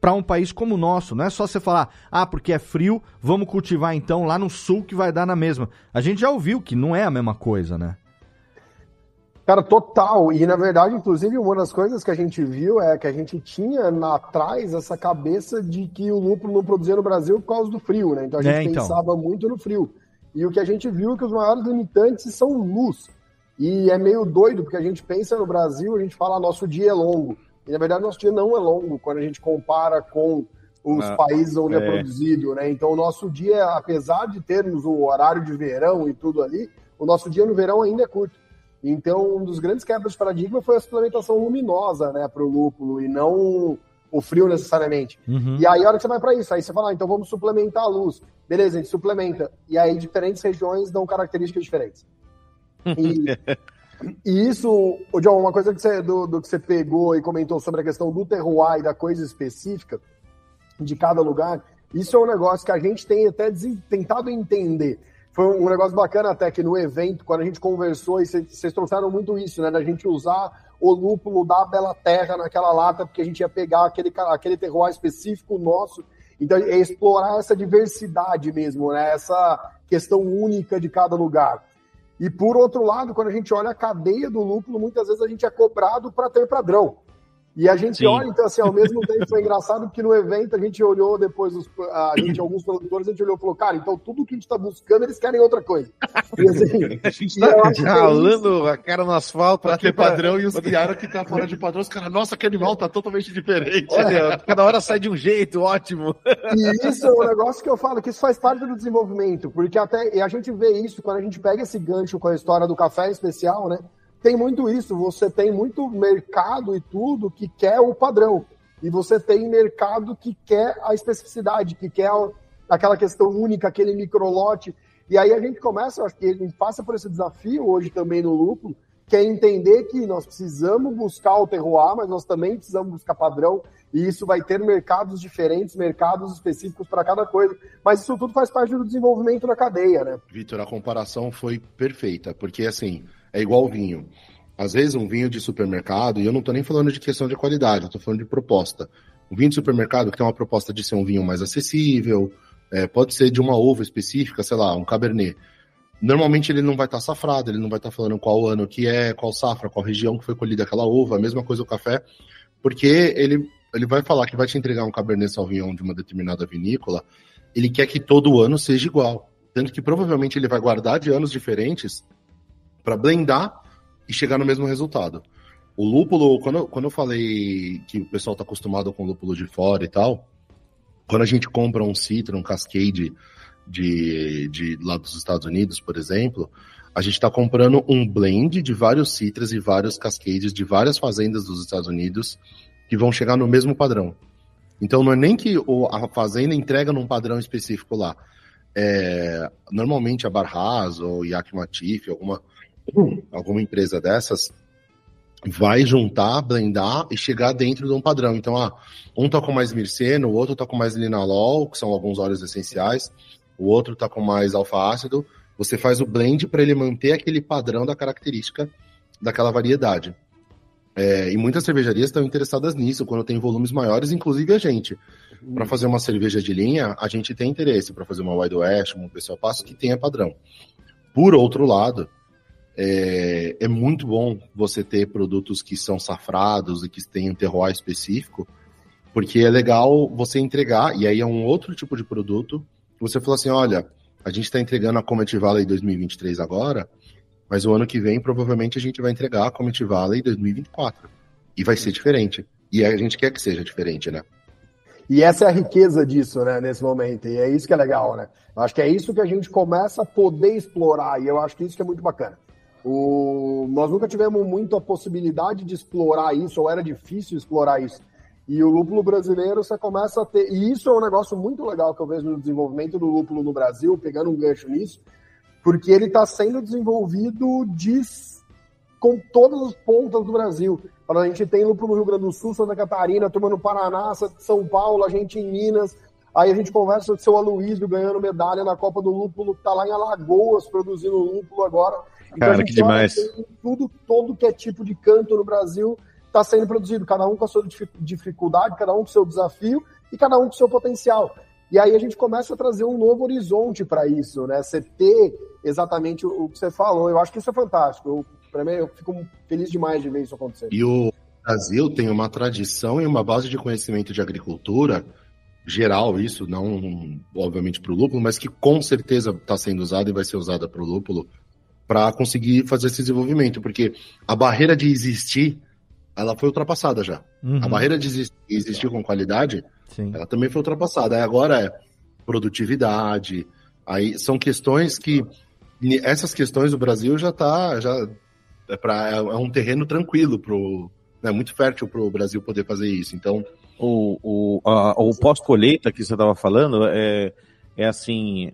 para um país como o nosso. Não é só você falar, ah, porque é frio, vamos cultivar então lá no sul que vai dar na mesma. A gente já ouviu que não é a mesma coisa, né? Cara, total. E na verdade, inclusive, uma das coisas que a gente viu é que a gente tinha na, atrás essa cabeça de que o lúpulo não produzia no Brasil por causa do frio, né? Então a gente é, então. pensava muito no frio. E o que a gente viu é que os maiores limitantes são luz. E é meio doido, porque a gente pensa no Brasil, a gente fala nosso dia é longo. E na verdade nosso dia não é longo quando a gente compara com os ah, países onde é. é. produzido, né? Então o nosso dia, apesar de termos o horário de verão e tudo ali, o nosso dia no verão ainda é curto. Então um dos grandes quebras de paradigma foi a suplementação luminosa, né, para o lúpulo e não o frio necessariamente. Uhum. E aí a hora que você vai para isso, aí você fala, ah, então vamos suplementar a luz. Beleza, a gente suplementa. E aí diferentes regiões dão características diferentes. E, e isso, o John, uma coisa que você, do, do, que você pegou e comentou sobre a questão do terroir e da coisa específica de cada lugar, isso é um negócio que a gente tem até tentado entender. Foi um negócio bacana até que no evento, quando a gente conversou, e vocês trouxeram muito isso, né? Da gente usar o lúpulo da Bela Terra naquela lata, porque a gente ia pegar aquele, aquele terroir específico nosso. Então, é explorar essa diversidade mesmo, né? Essa questão única de cada lugar. E por outro lado, quando a gente olha a cadeia do lúpulo, muitas vezes a gente é cobrado para ter padrão. E a gente Sim. olha, então, assim, ao mesmo tempo foi engraçado porque no evento a gente olhou depois, os, a gente, alguns produtores, a gente olhou e falou, cara, então tudo que a gente está buscando, eles querem outra coisa. E, assim, a gente tá ralando a cara no asfalto para ter padrão pra... e os criaram que tá fora de padrão, os caras, nossa, que animal, tá totalmente diferente. Olha, cada hora sai de um jeito, ótimo. E isso é um negócio que eu falo, que isso faz parte do desenvolvimento, porque até, e a gente vê isso quando a gente pega esse gancho com a história do café especial, né? Tem muito isso. Você tem muito mercado e tudo que quer o padrão. E você tem mercado que quer a especificidade, que quer aquela questão única, aquele microlote. E aí a gente começa, acho que a gente passa por esse desafio hoje também no lucro, que é entender que nós precisamos buscar o terroir, mas nós também precisamos buscar padrão, e isso vai ter mercados diferentes, mercados específicos para cada coisa. Mas isso tudo faz parte do desenvolvimento da cadeia, né? Vitor, a comparação foi perfeita, porque assim, é igual vinho. Às vezes um vinho de supermercado, e eu não estou nem falando de questão de qualidade, tô falando de proposta. Um vinho de supermercado que tem uma proposta de ser um vinho mais acessível, é, pode ser de uma uva específica, sei lá, um cabernet. Normalmente ele não vai estar tá safrado, ele não vai estar tá falando qual ano que é, qual safra, qual região que foi colhida aquela uva, a mesma coisa o café, porque ele, ele vai falar que vai te entregar um cabernet sauvignon de uma determinada vinícola, ele quer que todo ano seja igual. Tanto que provavelmente ele vai guardar de anos diferentes para blendar e chegar no mesmo resultado. O lúpulo, quando, quando eu falei que o pessoal está acostumado com lúpulo de fora e tal, quando a gente compra um Citra, um Cascade de, de lá dos Estados Unidos, por exemplo, a gente está comprando um blend de vários Citras e vários Cascades de várias fazendas dos Estados Unidos que vão chegar no mesmo padrão. Então não é nem que a fazenda entrega num padrão específico lá. É, normalmente a Barras ou Yakima alguma alguma empresa dessas vai juntar, blendar e chegar dentro de um padrão. Então, ah, um tá com mais mirceno, o outro tá com mais linalol, que são alguns óleos essenciais, o outro tá com mais alfa-ácido. Você faz o blend para ele manter aquele padrão da característica daquela variedade. É, e muitas cervejarias estão interessadas nisso, quando tem volumes maiores, inclusive a gente. Para fazer uma cerveja de linha, a gente tem interesse para fazer uma Wide West, uma Pessoal Passo, que tenha padrão. Por outro lado, é, é, muito bom você ter produtos que são safrados e que têm um terroir específico, porque é legal você entregar, e aí é um outro tipo de produto. Você falou assim: olha, a gente está entregando a Comet Valley 2023 agora, mas o ano que vem provavelmente a gente vai entregar a Comet Valley 2024. E vai ser diferente. E a gente quer que seja diferente, né? E essa é a riqueza disso, né, nesse momento. E é isso que é legal, né? Acho que é isso que a gente começa a poder explorar. E eu acho que isso que é muito bacana. O... Nós nunca tivemos muito a possibilidade de explorar isso, ou era difícil explorar isso. E o lúpulo brasileiro você começa a ter. E isso é um negócio muito legal que eu vejo no desenvolvimento do lúpulo no Brasil, pegando um gancho nisso, porque ele está sendo desenvolvido de... com todas as pontas do Brasil. A gente tem lúpulo no Rio Grande do Sul, Santa Catarina, turma no Paraná, São Paulo, a gente em Minas. Aí a gente conversa com o seu Aloysio ganhando medalha na Copa do Lúpulo, que está lá em Alagoas produzindo lúpulo agora. Então, Cara, que demais. Tudo, todo que é tipo de canto no Brasil está sendo produzido, cada um com a sua dificuldade, cada um com o seu desafio e cada um com o seu potencial. E aí a gente começa a trazer um novo horizonte para isso, né? Você ter exatamente o, que você falou. Eu acho que isso é fantástico. Para mim, eu fico feliz demais de ver isso acontecer. E o Brasil tem uma tradição e uma base de conhecimento de agricultura geral, isso, não obviamente para o lúpulo, mas que com certeza está sendo usada e vai ser usada para o lúpulo para conseguir fazer esse desenvolvimento, porque a barreira de existir, ela foi ultrapassada já. Uhum. A barreira de existir, existir com qualidade, Sim. ela também foi ultrapassada. Aí agora é produtividade, aí são questões que essas questões o Brasil já está já é, pra, é, um terreno tranquilo pro é muito fértil para o Brasil poder fazer isso. Então o, o, o pós-colheita que você estava falando é, é assim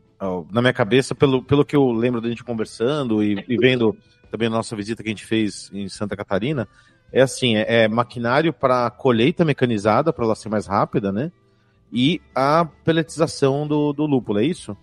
na minha cabeça, pelo, pelo que eu lembro da gente conversando e, e vendo também a nossa visita que a gente fez em Santa Catarina, é assim, é, é maquinário para colheita mecanizada, para ela ser mais rápida, né? E a peletização do, do lúpulo, é isso?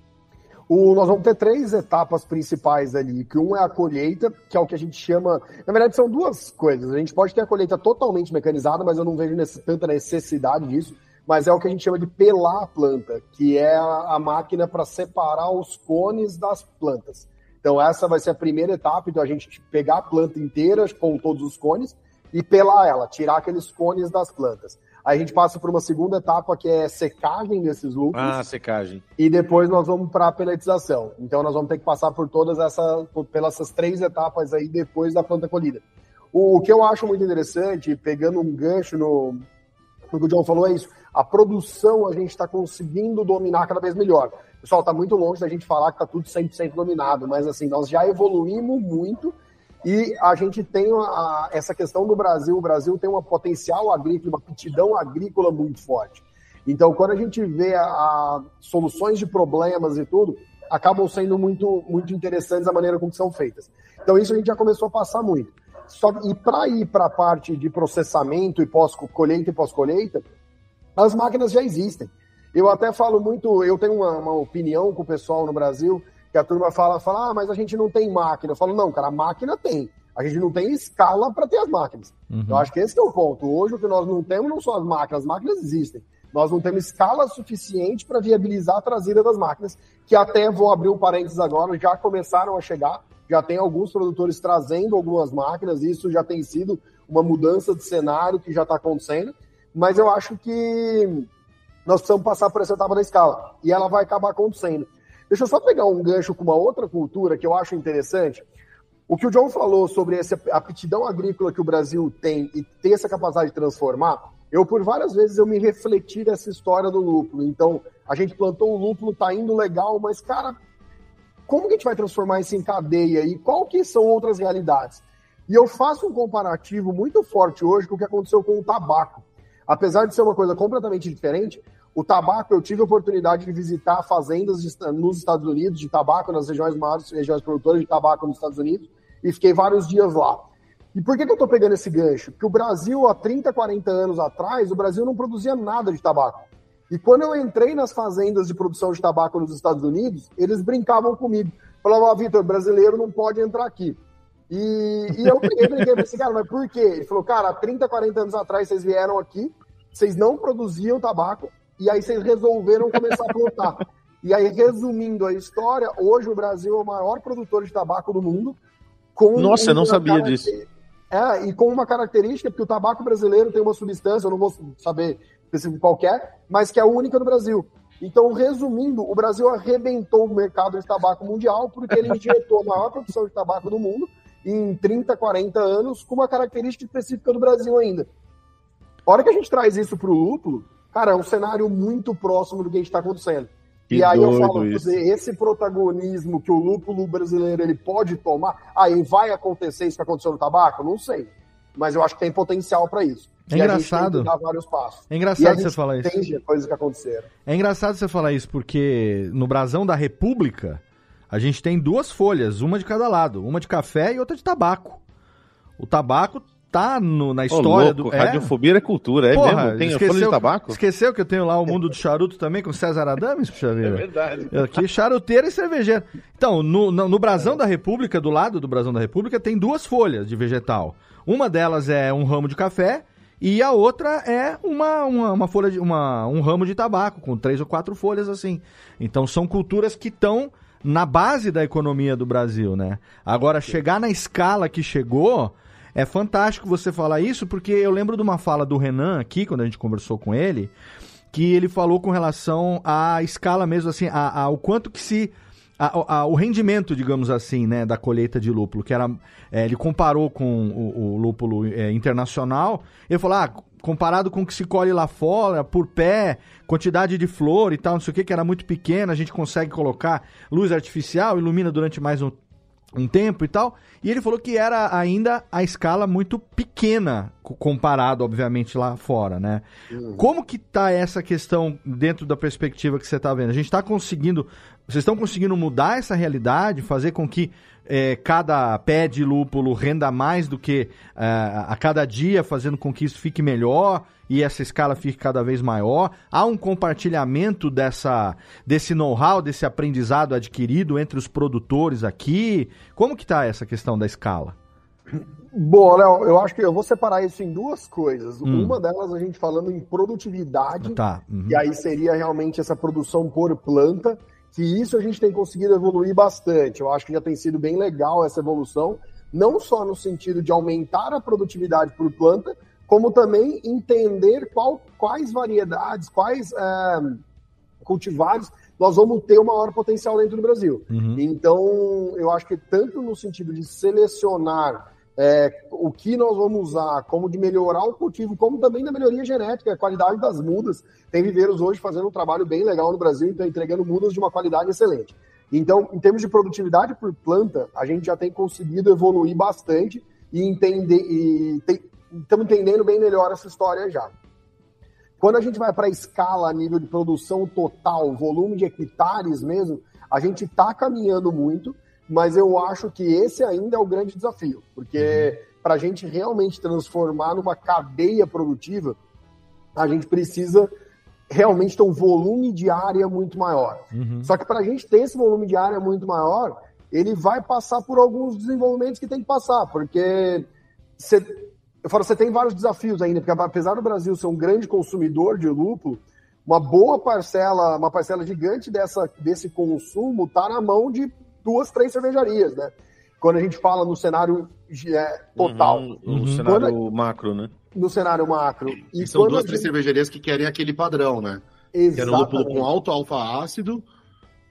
O, nós vamos ter três etapas principais ali, que um é a colheita, que é o que a gente chama. Na verdade, são duas coisas. A gente pode ter a colheita totalmente mecanizada, mas eu não vejo tanta necessidade disso mas é o que a gente chama de pelar a planta, que é a, a máquina para separar os cones das plantas. Então essa vai ser a primeira etapa, então a gente pegar a planta inteira com todos os cones e pelar ela, tirar aqueles cones das plantas. Aí a gente passa por uma segunda etapa que é secagem desses lúpulos. Ah, secagem. E depois nós vamos para a peletização. Então nós vamos ter que passar por todas essas, pelas essas três etapas aí depois da planta colhida. O, o que eu acho muito interessante, pegando um gancho no, no que o John falou, é isso. A produção a gente está conseguindo dominar cada vez melhor. Pessoal, está muito longe da gente falar que está tudo 100% dominado, mas assim, nós já evoluímos muito e a gente tem a, essa questão do Brasil. O Brasil tem uma potencial agrícola, uma aptidão agrícola muito forte. Então, quando a gente vê a, a, soluções de problemas e tudo, acabam sendo muito, muito interessantes a maneira como são feitas. Então, isso a gente já começou a passar muito. Só, e para ir para a parte de processamento e pós-colheita e pós-colheita, as máquinas já existem. Eu até falo muito, eu tenho uma, uma opinião com o pessoal no Brasil que a turma fala, fala, ah, mas a gente não tem máquina. Eu falo, não, cara, a máquina tem. A gente não tem escala para ter as máquinas. Uhum. Eu acho que esse é o ponto. Hoje o que nós não temos não são as máquinas, as máquinas existem. Nós não temos escala suficiente para viabilizar a trazida das máquinas, que até vou abrir um parênteses agora, já começaram a chegar, já tem alguns produtores trazendo algumas máquinas, isso já tem sido uma mudança de cenário que já está acontecendo, mas eu acho que nós precisamos passar por essa etapa da escala, e ela vai acabar acontecendo. Deixa eu só pegar um gancho com uma outra cultura que eu acho interessante. O que o John falou sobre essa aptidão agrícola que o Brasil tem e ter essa capacidade de transformar, eu por várias vezes eu me refleti nessa história do lúpulo. Então, a gente plantou o lúpulo, tá indo legal, mas cara, como que a gente vai transformar isso em cadeia e qual que são outras realidades? E eu faço um comparativo muito forte hoje com o que aconteceu com o tabaco. Apesar de ser uma coisa completamente diferente, o tabaco, eu tive a oportunidade de visitar fazendas nos Estados Unidos de tabaco, nas regiões maiores regiões produtoras de tabaco nos Estados Unidos, e fiquei vários dias lá. E por que, que eu estou pegando esse gancho? Porque o Brasil, há 30, 40 anos atrás, o Brasil não produzia nada de tabaco. E quando eu entrei nas fazendas de produção de tabaco nos Estados Unidos, eles brincavam comigo. Falavam, ah, Vitor, brasileiro não pode entrar aqui. E, e eu peguei, brinquei, falei assim, cara, mas por quê? Ele falou, cara, há 30, 40 anos atrás vocês vieram aqui, vocês não produziam tabaco, e aí vocês resolveram começar a plantar. E aí, resumindo a história, hoje o Brasil é o maior produtor de tabaco do mundo. Com Nossa, eu não sabia disso. É, e com uma característica, porque o tabaco brasileiro tem uma substância, eu não vou saber específico qualquer, mas que é a única no Brasil. Então, resumindo, o Brasil arrebentou o mercado de tabaco mundial porque ele injetou a maior produção de tabaco do mundo em 30, 40 anos, com uma característica específica do Brasil ainda. A hora que a gente traz isso para o lúpulo, Cara, é um cenário muito próximo do que está acontecendo. Que e aí eu falo, dizer, esse protagonismo que o lúpulo brasileiro ele pode tomar, aí vai acontecer isso que aconteceu no tabaco? Não sei. Mas eu acho que tem potencial para isso. É e engraçado. dar vários passos. É engraçado você falar isso. Tem coisas que aconteceram. É engraçado você falar isso, porque no brasão da República, a gente tem duas folhas, uma de cada lado, uma de café e outra de tabaco. O tabaco tá no, na história do. É? Radiofobia é cultura, é Porra, mesmo? Tem esqueceu, folha de tabaco? Esqueceu que eu tenho lá o mundo do charuto também com César Adames, puxa vida. É verdade. Aqui, charuteira e cervejeira. Então, no, no, no Brasão da República, do lado do Brasão da República, tem duas folhas de vegetal. Uma delas é um ramo de café e a outra é uma, uma, uma folha de, uma, um ramo de tabaco, com três ou quatro folhas assim. Então são culturas que estão na base da economia do Brasil, né? Agora, chegar na escala que chegou, é fantástico você falar isso, porque eu lembro de uma fala do Renan aqui, quando a gente conversou com ele, que ele falou com relação à escala mesmo, assim, a, a o quanto que se. A, a, o rendimento, digamos assim, né, da colheita de lúpulo, que era. É, ele comparou com o, o lúpulo é, internacional. Ele falou: ah, comparado com o que se colhe lá fora, por pé, quantidade de flor e tal, não sei o que, que era muito pequena, a gente consegue colocar luz artificial, ilumina durante mais um, um tempo e tal. E ele falou que era ainda a escala muito pequena, comparado, obviamente, lá fora, né? Uhum. Como que tá essa questão dentro da perspectiva que você está vendo? A gente está conseguindo. Vocês estão conseguindo mudar essa realidade, fazer com que é, cada pé de lúpulo renda mais do que é, a cada dia, fazendo com que isso fique melhor? e essa escala fique cada vez maior? Há um compartilhamento dessa, desse know-how, desse aprendizado adquirido entre os produtores aqui? Como que está essa questão da escala? Bom, Léo, eu acho que eu vou separar isso em duas coisas. Hum. Uma delas a gente falando em produtividade, tá. Uhum. e aí seria realmente essa produção por planta, que isso a gente tem conseguido evoluir bastante. Eu acho que já tem sido bem legal essa evolução, não só no sentido de aumentar a produtividade por planta, como também entender qual, quais variedades, quais é, cultivares nós vamos ter o maior potencial dentro do Brasil. Uhum. Então, eu acho que tanto no sentido de selecionar é, o que nós vamos usar, como de melhorar o cultivo, como também da melhoria genética, a qualidade das mudas. Tem viveiros hoje fazendo um trabalho bem legal no Brasil, então entregando mudas de uma qualidade excelente. Então, em termos de produtividade por planta, a gente já tem conseguido evoluir bastante e entender e estamos entendendo bem melhor essa história já. Quando a gente vai para a escala a nível de produção total, volume de hectares mesmo, a gente está caminhando muito, mas eu acho que esse ainda é o grande desafio, porque para a gente realmente transformar numa cadeia produtiva, a gente precisa realmente ter um volume de área muito maior. Uhum. Só que para a gente ter esse volume de área muito maior, ele vai passar por alguns desenvolvimentos que tem que passar, porque você eu falo, você tem vários desafios ainda, porque apesar do Brasil ser um grande consumidor de lúpulo, uma boa parcela, uma parcela gigante dessa, desse consumo está na mão de duas, três cervejarias, né? Quando a gente fala no cenário é, total. Uhum, no uhum. cenário quando, macro, né? No cenário macro. E, e são duas, gente... três cervejarias que querem aquele padrão, né? Exatamente. Querem lúpulo com alto alfa-ácido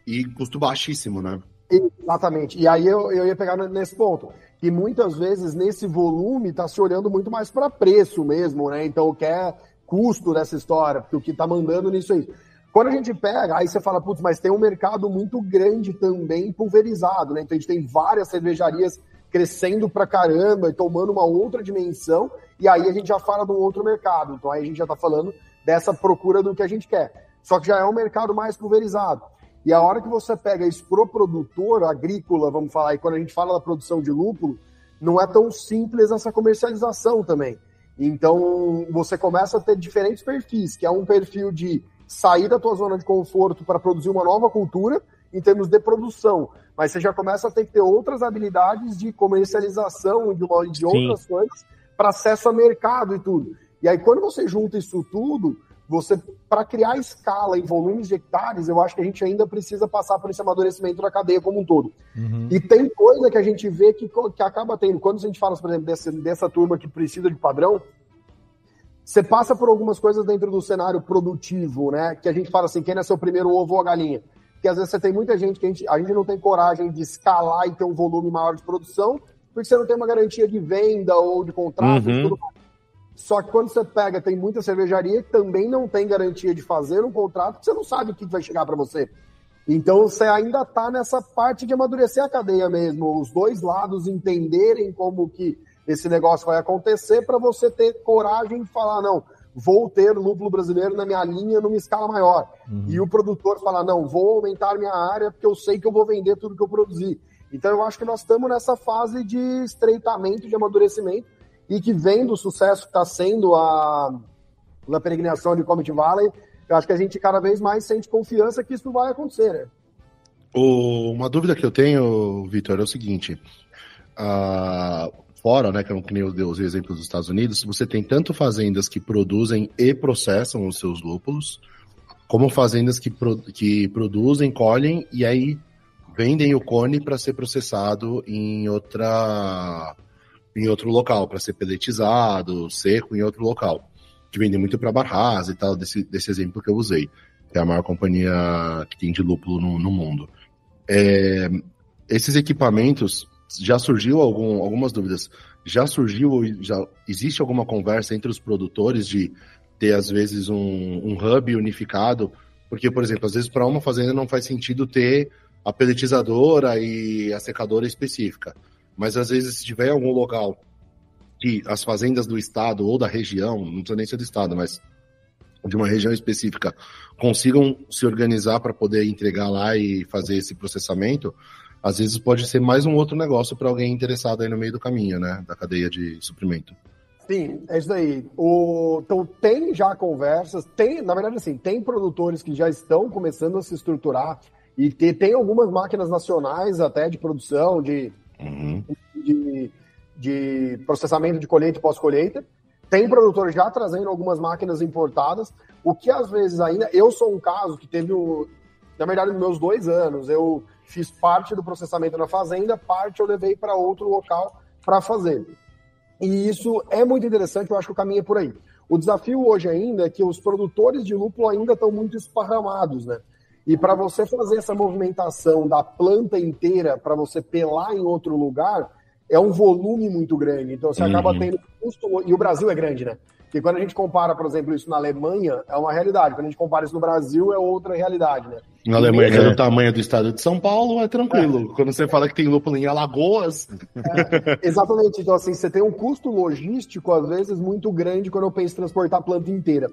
e custo baixíssimo, né? Exatamente. E aí eu, eu ia pegar nesse ponto que muitas vezes nesse volume está se olhando muito mais para preço mesmo, né? Então, o que é custo dessa história, porque o que está mandando nisso aí. Quando a gente pega, aí você fala, putz, mas tem um mercado muito grande também pulverizado, né? Então a gente tem várias cervejarias crescendo pra caramba e tomando uma outra dimensão, e aí a gente já fala de um outro mercado. Então aí a gente já está falando dessa procura do que a gente quer. Só que já é um mercado mais pulverizado. E a hora que você pega isso pro produtor agrícola, vamos falar, e quando a gente fala da produção de lúpulo, não é tão simples essa comercialização também. Então, você começa a ter diferentes perfis, que é um perfil de sair da tua zona de conforto para produzir uma nova cultura em termos de produção, mas você já começa a ter que ter outras habilidades de comercialização de, uma, de outras coisas para acesso a mercado e tudo. E aí, quando você junta isso tudo, você, para criar escala em volumes de hectares, eu acho que a gente ainda precisa passar por esse amadurecimento da cadeia como um todo. Uhum. E tem coisa que a gente vê que, que acaba tendo. Quando a gente fala, por exemplo, dessa, dessa turma que precisa de padrão, você passa por algumas coisas dentro do cenário produtivo, né? Que a gente fala assim, quem é seu primeiro ovo ou a galinha? Porque às vezes você tem muita gente que a gente, a gente não tem coragem de escalar e ter um volume maior de produção, porque você não tem uma garantia de venda ou de contrato uhum. e tudo mais. Só que quando você pega, tem muita cervejaria que também não tem garantia de fazer um contrato, que você não sabe o que vai chegar para você. Então você ainda está nessa parte de amadurecer a cadeia mesmo, os dois lados entenderem como que esse negócio vai acontecer para você ter coragem de falar, não, vou ter lúpulo brasileiro na minha linha numa escala maior. Uhum. E o produtor falar, não, vou aumentar minha área porque eu sei que eu vou vender tudo que eu produzi. Então eu acho que nós estamos nessa fase de estreitamento, de amadurecimento, e que vem do sucesso que está sendo a, a peregrinação de Comet Valley, eu acho que a gente cada vez mais sente confiança que isso vai acontecer. Né? O, uma dúvida que eu tenho, Vitor, é o seguinte: uh, fora, né, que eu nem os exemplos dos Estados Unidos, você tem tanto fazendas que produzem e processam os seus lúpulos, como fazendas que, pro, que produzem, colhem e aí vendem o cone para ser processado em outra em outro local, para ser peletizado, seco em outro local. Que vende muito para Barras e tal, desse, desse exemplo que eu usei, que é a maior companhia que tem de lúpulo no, no mundo. É, esses equipamentos, já surgiu algum, algumas dúvidas. Já surgiu, já existe alguma conversa entre os produtores de ter, às vezes, um, um hub unificado? Porque, por exemplo, às vezes para uma fazenda não faz sentido ter a peletizadora e a secadora específica mas às vezes se tiver algum local que as fazendas do estado ou da região, não precisa nem ser do estado, mas de uma região específica, consigam se organizar para poder entregar lá e fazer esse processamento, às vezes pode ser mais um outro negócio para alguém interessado aí no meio do caminho, né, da cadeia de suprimento. Sim, é isso daí. O, então tem já conversas, tem, na verdade assim, tem produtores que já estão começando a se estruturar e tem, tem algumas máquinas nacionais até de produção, de uhum. de, de processamento de colheita e pós-colheita. Tem produtor já trazendo algumas máquinas importadas, o que às vezes ainda. Eu sou um caso que teve o. na verdade, nos meus dois anos, eu fiz parte do processamento na fazenda, parte eu levei para outro local para fazer. E isso é muito interessante, eu acho que o caminho é por aí. O desafio hoje ainda é que os produtores de lúpulo ainda estão muito esparramados, né? E para você fazer essa movimentação da planta inteira para você pelar em outro lugar, é um volume muito grande. Então você uhum. acaba tendo custo. E o Brasil é grande, né? Porque quando a gente compara, por exemplo, isso na Alemanha, é uma realidade. Quando a gente compara isso no Brasil, é outra realidade, né? Na Alemanha, que é do tamanho do estado de São Paulo, é tranquilo. É. Quando você fala que tem lúpulo em Alagoas. É, exatamente. Então, assim, você tem um custo logístico, às vezes, muito grande quando eu penso em transportar a planta inteira.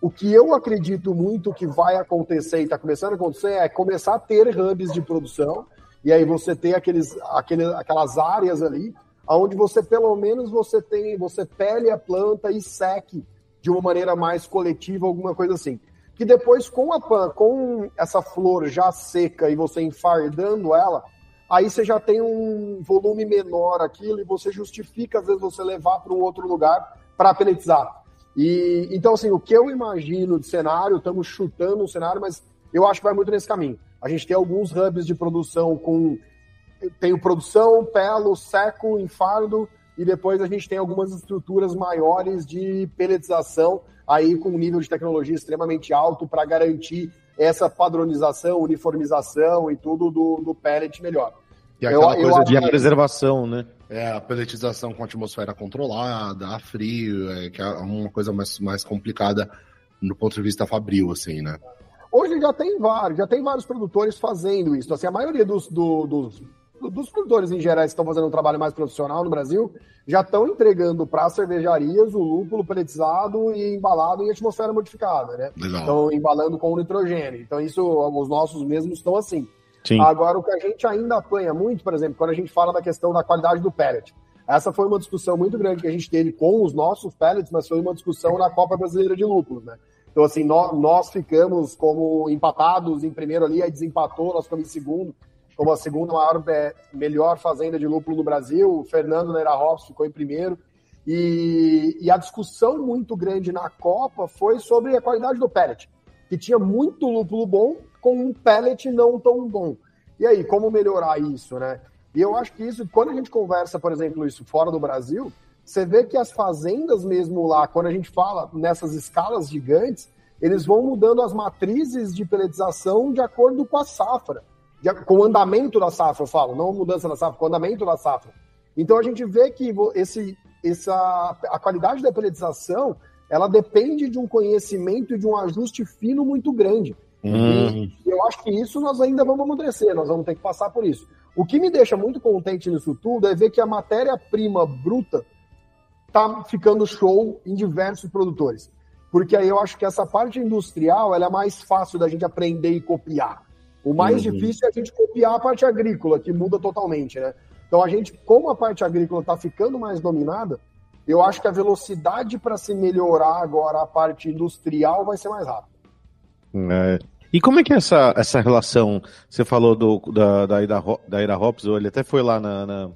O que eu acredito muito que vai acontecer e está começando a acontecer é começar a ter hubs de produção e aí você ter aqueles, aquele, aquelas áreas ali onde você pelo menos você tem você pele a planta e seque de uma maneira mais coletiva alguma coisa assim que depois com a com essa flor já seca e você enfardando ela aí você já tem um volume menor aquilo e você justifica às vezes você levar para um outro lugar para peletizar e então, assim, o que eu imagino de cenário, estamos chutando um cenário, mas eu acho que vai muito nesse caminho. A gente tem alguns hubs de produção com. Tem produção, pelo, seco, enfardo, e depois a gente tem algumas estruturas maiores de pelletização, aí com um nível de tecnologia extremamente alto para garantir essa padronização, uniformização e tudo do, do pellet melhor. E aquela eu, coisa eu, de preservação, né? É, a pelletização com a atmosfera controlada, a frio, é, que é uma coisa mais, mais complicada no ponto de vista fabril, assim, né? Hoje já tem vários, já tem vários produtores fazendo isso. Assim, a maioria dos, do, dos, dos produtores em geral que estão fazendo um trabalho mais profissional no Brasil já estão entregando para cervejarias o lúpulo pelletizado e embalado em atmosfera modificada, né? Legal. Estão embalando com nitrogênio. Então, isso, os nossos mesmos estão assim. Sim. Agora, o que a gente ainda apanha muito, por exemplo, quando a gente fala da questão da qualidade do pellet. Essa foi uma discussão muito grande que a gente teve com os nossos pellets, mas foi uma discussão na Copa Brasileira de Lúpulos, né? Então, assim, nós, nós ficamos como empatados em primeiro ali, aí desempatou, nós ficamos em segundo, como a segunda maior, é, melhor fazenda de lúpulo do Brasil. O Fernando Neira Hoffs ficou em primeiro. E, e, a discussão muito grande na Copa foi sobre a qualidade do pellet, que tinha muito lúpulo bom com um pellet não tão bom. E aí, como melhorar isso, né? E eu acho que isso, quando a gente conversa, por exemplo, isso fora do Brasil, você vê que as fazendas mesmo lá, quando a gente fala nessas escalas gigantes, eles vão mudando as matrizes de pelletização de acordo com a safra, com o andamento da safra, eu falo, não mudança da safra, com o andamento da safra. Então a gente vê que esse, essa, a qualidade da pelletização, ela depende de um conhecimento e de um ajuste fino muito grande. Hum. E eu acho que isso nós ainda vamos amadurecer, nós vamos ter que passar por isso. O que me deixa muito contente nisso tudo é ver que a matéria-prima bruta está ficando show em diversos produtores. Porque aí eu acho que essa parte industrial ela é mais fácil da gente aprender e copiar. O mais uhum. difícil é a gente copiar a parte agrícola, que muda totalmente, né? Então a gente, como a parte agrícola está ficando mais dominada, eu acho que a velocidade para se melhorar agora a parte industrial vai ser mais rápida. É, e como é que é essa, essa relação? Você falou do, da, da, Ida, da Ida Hops, ele até foi lá na, na,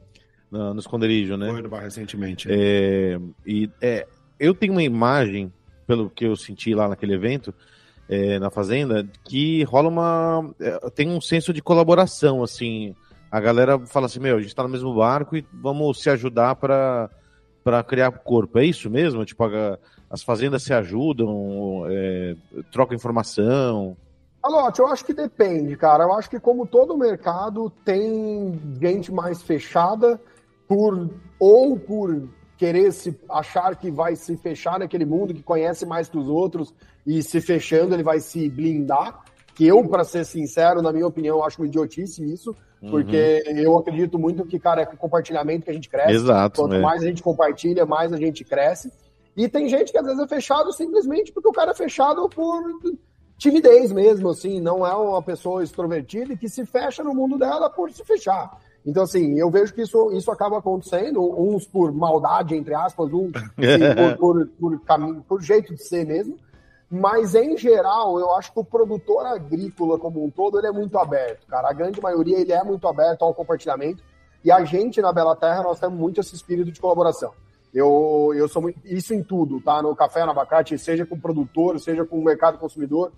na, no esconderijo, né? Foi no bar recentemente. É, e é, eu tenho uma imagem, pelo que eu senti lá naquele evento, é, na fazenda, que rola uma. É, tem um senso de colaboração, assim. A galera fala assim: meu, a gente tá no mesmo barco e vamos se ajudar para criar corpo. É isso mesmo? Tipo, a, as fazendas se ajudam, é, trocam informação. Alote, eu acho que depende, cara. Eu acho que como todo mercado tem gente mais fechada por ou por querer se achar que vai se fechar naquele mundo que conhece mais que os outros e se fechando ele vai se blindar. Que eu, para ser sincero, na minha opinião, acho uma idiotice isso, uhum. porque eu acredito muito que, cara, é com compartilhamento que a gente cresce. Exato. Quanto é. mais a gente compartilha, mais a gente cresce. E tem gente que às vezes é fechado simplesmente porque o cara é fechado por timidez mesmo, assim, não é uma pessoa extrovertida e que se fecha no mundo dela por se fechar. Então, assim, eu vejo que isso, isso acaba acontecendo, uns por maldade, entre aspas, uns assim, por, por, por, caminho, por jeito de ser mesmo. Mas, em geral, eu acho que o produtor agrícola como um todo, ele é muito aberto, cara. A grande maioria, ele é muito aberto ao compartilhamento. E a gente, na Bela Terra, nós temos muito esse espírito de colaboração. Eu, eu sou muito, isso em tudo, tá? No café, no abacate, seja com o produtor, seja com o mercado consumidor.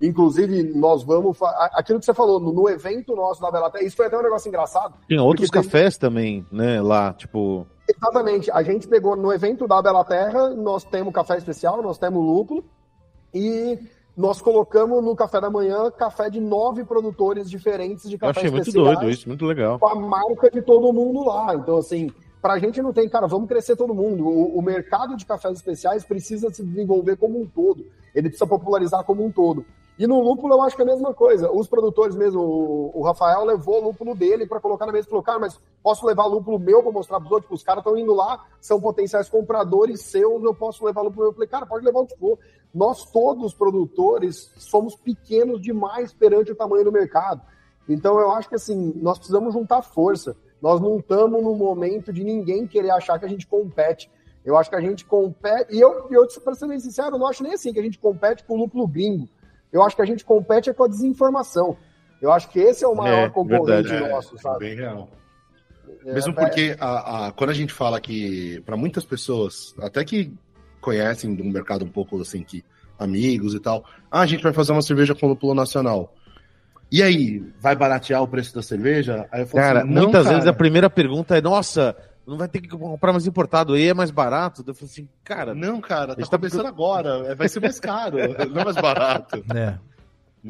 Inclusive, nós vamos. Aquilo que você falou, no, no evento nosso da Bela Terra, isso foi até um negócio engraçado. Tinha outros cafés tem... também, né, lá, tipo. Exatamente. A gente pegou no evento da Bela Terra, nós temos café especial, nós temos lúpulo, e nós colocamos no café da manhã café de nove produtores diferentes de café Eu achei muito doido isso, muito legal. Com a marca de todo mundo lá. Então, assim, pra gente não tem, cara, vamos crescer todo mundo. O, o mercado de cafés especiais precisa se desenvolver como um todo. Ele precisa popularizar como um todo. E no lúpulo eu acho que é a mesma coisa. Os produtores mesmo, o, o Rafael levou o lúpulo dele para colocar na mesa e falou, cara, mas posso levar lúpulo meu para mostrar para os outros? Os caras estão indo lá, são potenciais compradores seus, eu posso levar lúpulo meu. Eu falei, cara, pode levar o que for. Nós todos, produtores, somos pequenos demais perante o tamanho do mercado. Então eu acho que assim, nós precisamos juntar força. Nós não estamos no momento de ninguém querer achar que a gente compete. Eu acho que a gente compete. E eu, eu para ser bem sincero, não acho nem assim que a gente compete com o lúpulo gringo eu acho que a gente compete é com a desinformação. Eu acho que esse é o maior é, concorrente verdade, nosso, é, sabe? É bem real. É, Mesmo porque a, a, quando a gente fala que, para muitas pessoas, até que conhecem do mercado um pouco assim, que amigos e tal, ah, a gente vai fazer uma cerveja com lúpulo nacional. E aí, vai baratear o preço da cerveja? Aí cara, assim, muitas cara. vezes a primeira pergunta é: nossa, não vai ter que comprar mais importado, aí é mais barato. Eu falei assim, cara. Não, cara, tá, tá pensando agora, é, vai ser mais caro, não é mais barato. É.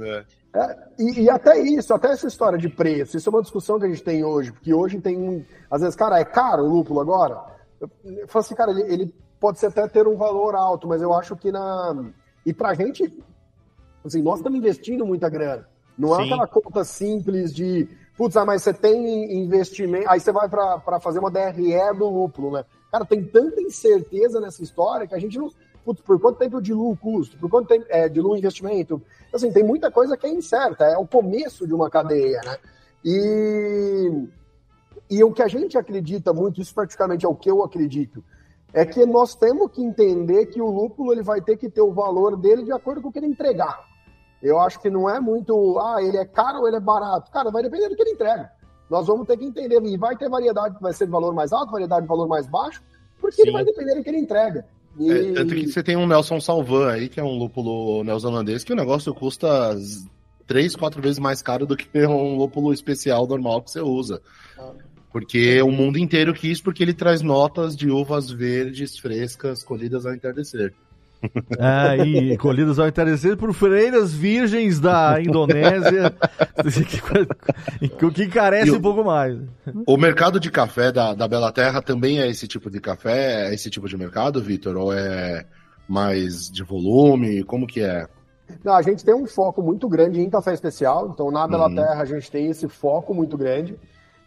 É. É, e, e, até isso, até essa história de preço, isso é uma discussão que a gente tem hoje, porque hoje tem, às vezes, cara, é caro o lúpulo agora? Eu, eu falo assim, cara, ele, ele, pode até ter um valor alto, mas eu acho que na. E pra gente, assim, nós estamos investindo muita grana. Não é Sim. aquela conta simples de Putz, ah, mas você tem investimento. Aí você vai para fazer uma DRE do lúpulo, né? Cara, tem tanta incerteza nessa história que a gente não. Putz, por quanto tempo eu diluo o custo? Por quanto tempo é, diluo o investimento? Assim, tem muita coisa que é incerta, é o começo de uma cadeia, né? E, e o que a gente acredita muito, isso praticamente é o que eu acredito, é que nós temos que entender que o lúpulo ele vai ter que ter o valor dele de acordo com o que ele entregar. Eu acho que não é muito, ah, ele é caro ou ele é barato. Cara, vai depender do que ele entrega. Nós vamos ter que entender, e vai ter variedade que vai ser de valor mais alto, variedade de valor mais baixo, porque Sim. ele vai depender do que ele entrega. E... É, tanto que você tem um Nelson Salvan aí, que é um lúpulo neozelandês, que o negócio custa três, quatro vezes mais caro do que um lúpulo especial normal que você usa. Ah. Porque o mundo inteiro quis, porque ele traz notas de uvas verdes frescas colhidas ao entardecer. Ah, e colhidas ao entardecer por freiras virgens da Indonésia, o que carece um pouco mais. O mercado de café da, da Bela Terra também é esse tipo de café? É esse tipo de mercado, Vitor? Ou é mais de volume? Como que é? Não, a gente tem um foco muito grande em café especial, então na Bela uhum. Terra a gente tem esse foco muito grande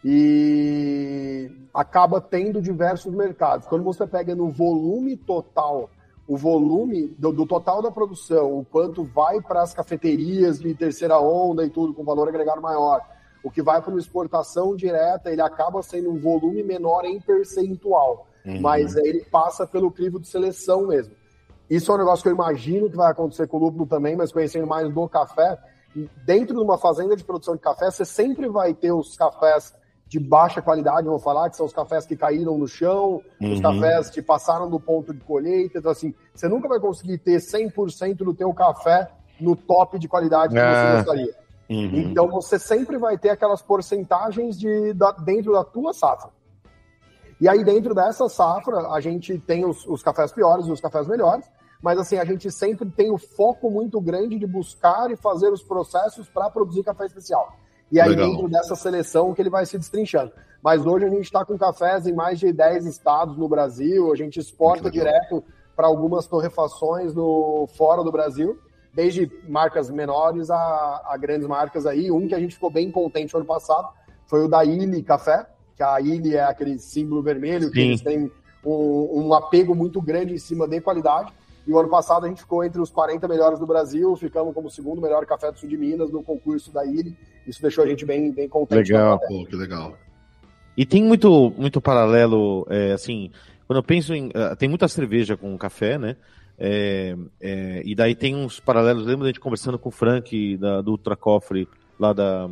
e acaba tendo diversos mercados. Quando você pega no volume total o volume do, do, total da produção, o quanto vai para as cafeterias de terceira onda e tudo, com valor agregado maior, o que vai para uma exportação direta, ele acaba sendo um volume menor em percentual, uhum. mas ele passa pelo crivo de seleção mesmo. Isso é um negócio que eu imagino que vai acontecer com o lúpulo também, mas conhecendo mais do café, dentro de uma fazenda de produção de café, você sempre vai ter os cafés de baixa qualidade, vou falar, que são os cafés que caíram no chão, uhum. os cafés que passaram do ponto de colheita. Então, assim, você nunca vai conseguir ter 100% do teu café no top de qualidade que é. você gostaria. Uhum. Então, você sempre vai ter aquelas porcentagens de, da, dentro da tua safra. E aí, dentro dessa safra, a gente tem os, os cafés piores e os cafés melhores, mas assim, a gente sempre tem o foco muito grande de buscar e fazer os processos para produzir café especial. E aí, Legal. dentro dessa seleção, que ele vai se destrinchando. Mas hoje a gente está com cafés em mais de 10 estados no Brasil, a gente exporta direto para algumas torrefações no fora do Brasil, desde marcas menores a, a, grandes marcas aí. Um que a gente ficou bem contente no ano passado foi o da Illy Café, que a Illy é aquele símbolo vermelho, Sim. que eles têm um, um apego muito grande em cima de qualidade. E o ano passado a gente ficou entre os 40 melhores do Brasil, ficamos como segundo melhor café do sul de Minas no concurso da Ilha. Isso deixou a gente bem, bem contente. Legal, pô, que legal. E tem muito, muito paralelo, é, assim, quando eu penso em. Uh, tem muita cerveja com café, né? É, é, e daí tem uns paralelos. Lembra da gente conversando com o Frank da, do Ultra Cofre lá da,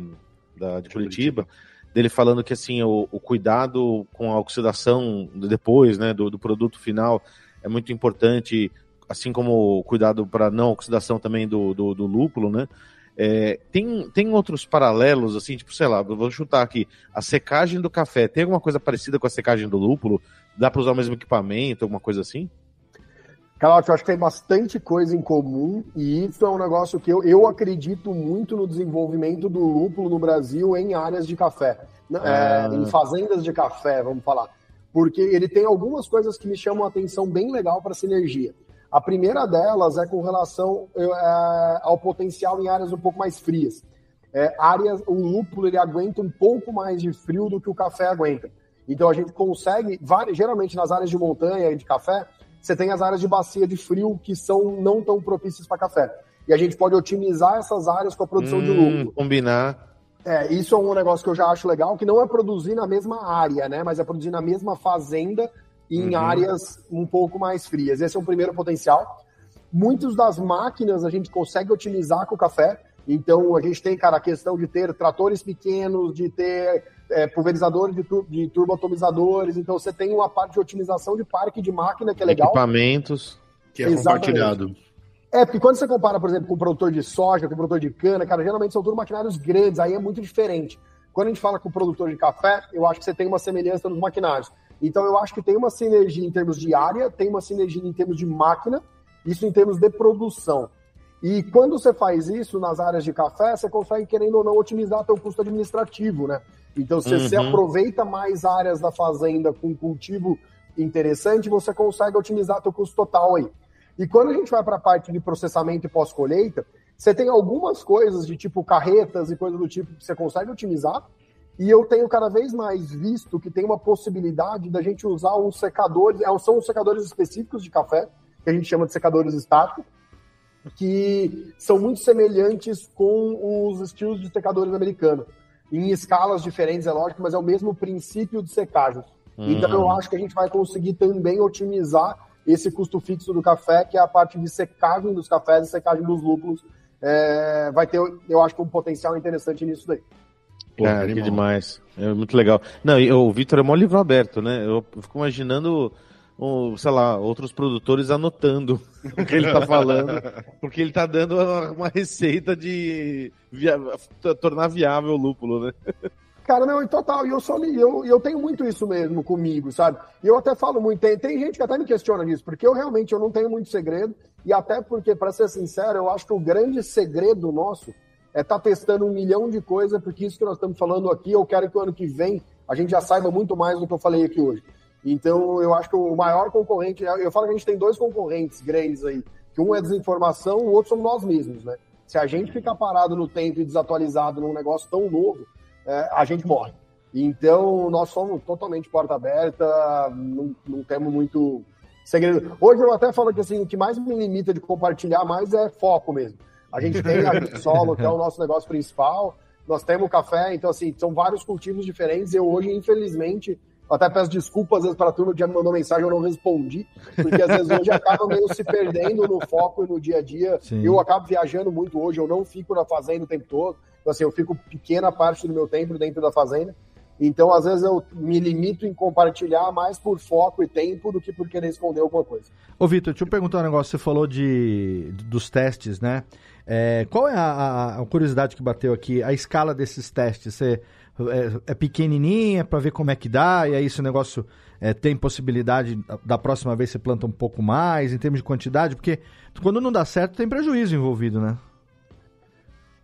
da, de Curitiba, dele falando que assim o, o, cuidado com a oxidação depois, né, do, do produto final é muito importante assim como o cuidado para não oxidação também do, do, do lúpulo, né? É, tem, tem outros paralelos, assim, tipo, sei lá, vou chutar aqui, a secagem do café, tem alguma coisa parecida com a secagem do lúpulo? Dá para usar o mesmo equipamento, alguma coisa assim? Calote, eu acho que tem bastante coisa em comum e isso é um negócio que eu, eu acredito muito no desenvolvimento do lúpulo no Brasil em áreas de café, né, é, ah. em fazendas de café, vamos falar. Porque ele tem algumas coisas que me chamam a atenção bem legal para sinergia. A primeira delas é com relação é, ao potencial em áreas um pouco mais frias. É, áreas, o lúpulo ele aguenta um pouco mais de frio do que o café aguenta. Então a gente consegue, geralmente nas áreas de montanha e de café, você tem as áreas de bacia de frio que são não tão propícias para café. E a gente pode otimizar essas áreas com a produção hum, de lucro. Combinar. É, isso é um negócio que eu já acho legal, que não é produzir na mesma área, né? Mas é produzir na mesma fazenda em uhum. áreas um pouco mais frias. Esse é o primeiro potencial. Muitas das máquinas a gente consegue otimizar com o café. Então a gente tem, cara, a questão de ter tratores pequenos, de ter é, pulverizadores de, tur de turboatomizadores. Então você tem uma parte de otimização de parque de máquina que é legal. Equipamentos. Que é Exatamente. compartilhado. É, porque quando você compara, por exemplo, com o produtor de soja, com o produtor de cana, cara, geralmente são tudo maquinários grandes, aí é muito diferente. Quando a gente fala com o produtor de café, eu acho que você tem uma semelhança nos maquinários. Então eu acho que tem uma sinergia em termos de área, tem uma sinergia em termos de máquina, isso em termos de produção. E quando você faz isso nas áreas de café, você consegue, querendo ou não, otimizar seu custo administrativo, né? Então, se uhum. você aproveita mais áreas da fazenda com cultivo interessante, você consegue otimizar seu custo total aí. E quando a gente vai para a parte de processamento e pós-colheita, você tem algumas coisas de tipo carretas e coisas do tipo que você consegue otimizar. E eu tenho cada vez mais visto que tem uma possibilidade da gente usar uns secadores, é, são uns secadores específicos de café, que a gente chama de secadores estáticos, que são muito semelhantes com os estilos de secadores americanos em escalas diferentes, é lógico, mas é o mesmo princípio de secagem. Uhum. Então eu acho que a gente vai conseguir também otimizar esse custo fixo do café, que é a parte de secagem dos cafés e secagem dos lúpulos. É, vai ter, eu acho um potencial interessante nisso daí. Pô, Cara, que demais. É muito legal. Não, e o Vitor é mó livro aberto, né? Eu fico imaginando ou, sei lá, outros produtores anotando o que ele está falando, porque ele está dando uma receita de via... tornar viável o lúpulo, né? Cara, não, em total, e eu só eu, eu tenho muito isso mesmo comigo, sabe? E eu até falo muito, tem, tem gente que até me questiona disso, porque eu realmente eu não tenho muito segredo, e até porque, para ser sincero, eu acho que o grande segredo nosso é tá testando um milhão de coisas, porque isso que nós estamos falando aqui, eu quero que o ano que vem a gente já saiba muito mais do que eu falei aqui hoje. Então, eu acho que o maior concorrente, eu falo que a gente tem dois concorrentes grandes aí, que um é desinformação, o outro somos nós mesmos, né? Se a gente ficar parado no tempo e desatualizado num negócio tão novo, é, a gente morre. Então, nós somos totalmente porta aberta, não, não temos muito segredo. Hoje eu até falo que assim, o que mais me limita de compartilhar mais é foco mesmo. A gente tem a solo, que é o nosso negócio principal, nós temos o café, então assim, são vários cultivos diferentes. Eu hoje, infelizmente, até peço desculpas às vezes para a turma que já me mandou mensagem, eu não respondi, porque às vezes hoje acaba meio se perdendo no foco e no dia a dia. Sim. Eu acabo viajando muito hoje, eu não fico na fazenda o tempo todo. Então, assim, eu fico pequena parte do meu tempo dentro da fazenda. Então, às vezes, eu me limito em compartilhar mais por foco e tempo do que por querer esconder alguma coisa. Ô, Vitor, deixa eu perguntar um negócio. Você falou de, dos testes, né? É, qual é a, a, curiosidade que bateu aqui? A escala desses testes? Você é, é pequenininha para ver como é que dá, e aí esse negócio é, tem possibilidade da próxima vez você planta um pouco mais, em termos de quantidade, porque quando não dá certo tem prejuízo envolvido, né?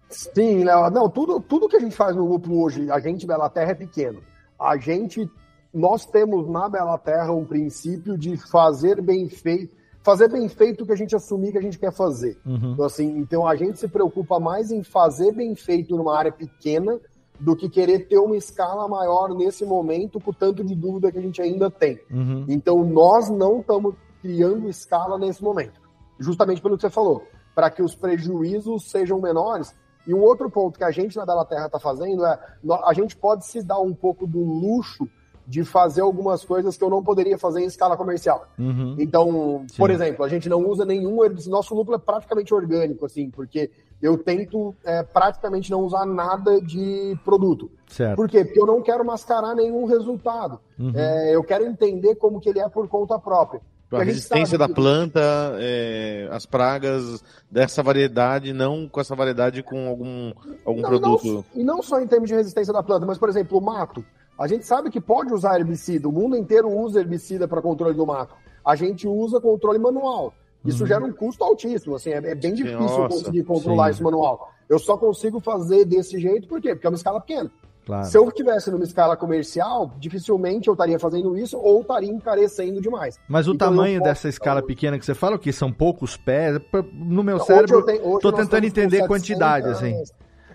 Sim, Léo. Não, tudo, tudo que a gente faz no grupo hoje, a gente Bela Terra é pequeno. A gente, nós temos na Bela Terra um princípio de fazer bem feito, fazer bem feito o que a gente assumir que a gente quer fazer. Uhum. Então, assim, então a gente se preocupa mais em fazer bem feito numa área pequena do que querer ter uma escala maior nesse momento, com tanto de dúvida que a gente ainda tem. Uhum. Então, nós não estamos criando escala nesse momento, justamente pelo que você falou, para que os prejuízos sejam menores. E um outro ponto que a gente na Bela Terra está fazendo é a gente pode se dar um pouco do luxo de fazer algumas coisas que eu não poderia fazer em escala comercial. Uhum. Então, Sim. por exemplo, a gente não usa nenhum nosso lúpulo é praticamente orgânico, assim, porque eu tento é, praticamente não usar nada de produto. Certo. Por quê? Porque eu não quero mascarar nenhum resultado. Uhum. É, eu quero entender como que ele é por conta própria. A, a resistência da planta, é, as pragas dessa variedade, não com essa variedade com algum, algum não, produto. E não, e não só em termos de resistência da planta, mas, por exemplo, o mato. A gente sabe que pode usar herbicida, o mundo inteiro usa herbicida para controle do mato. A gente usa controle manual. Isso uhum. gera um custo altíssimo, assim, é, é bem difícil Nossa, conseguir controlar sim. isso manual. Eu só consigo fazer desse jeito, por quê? Porque é uma escala pequena. Claro. Se eu estivesse numa escala comercial, dificilmente eu estaria fazendo isso ou estaria encarecendo demais. Mas o então, tamanho posso... dessa escala pequena que você fala, o que são poucos pés, no meu cérebro, estou tentando entender 700... quantidade, assim.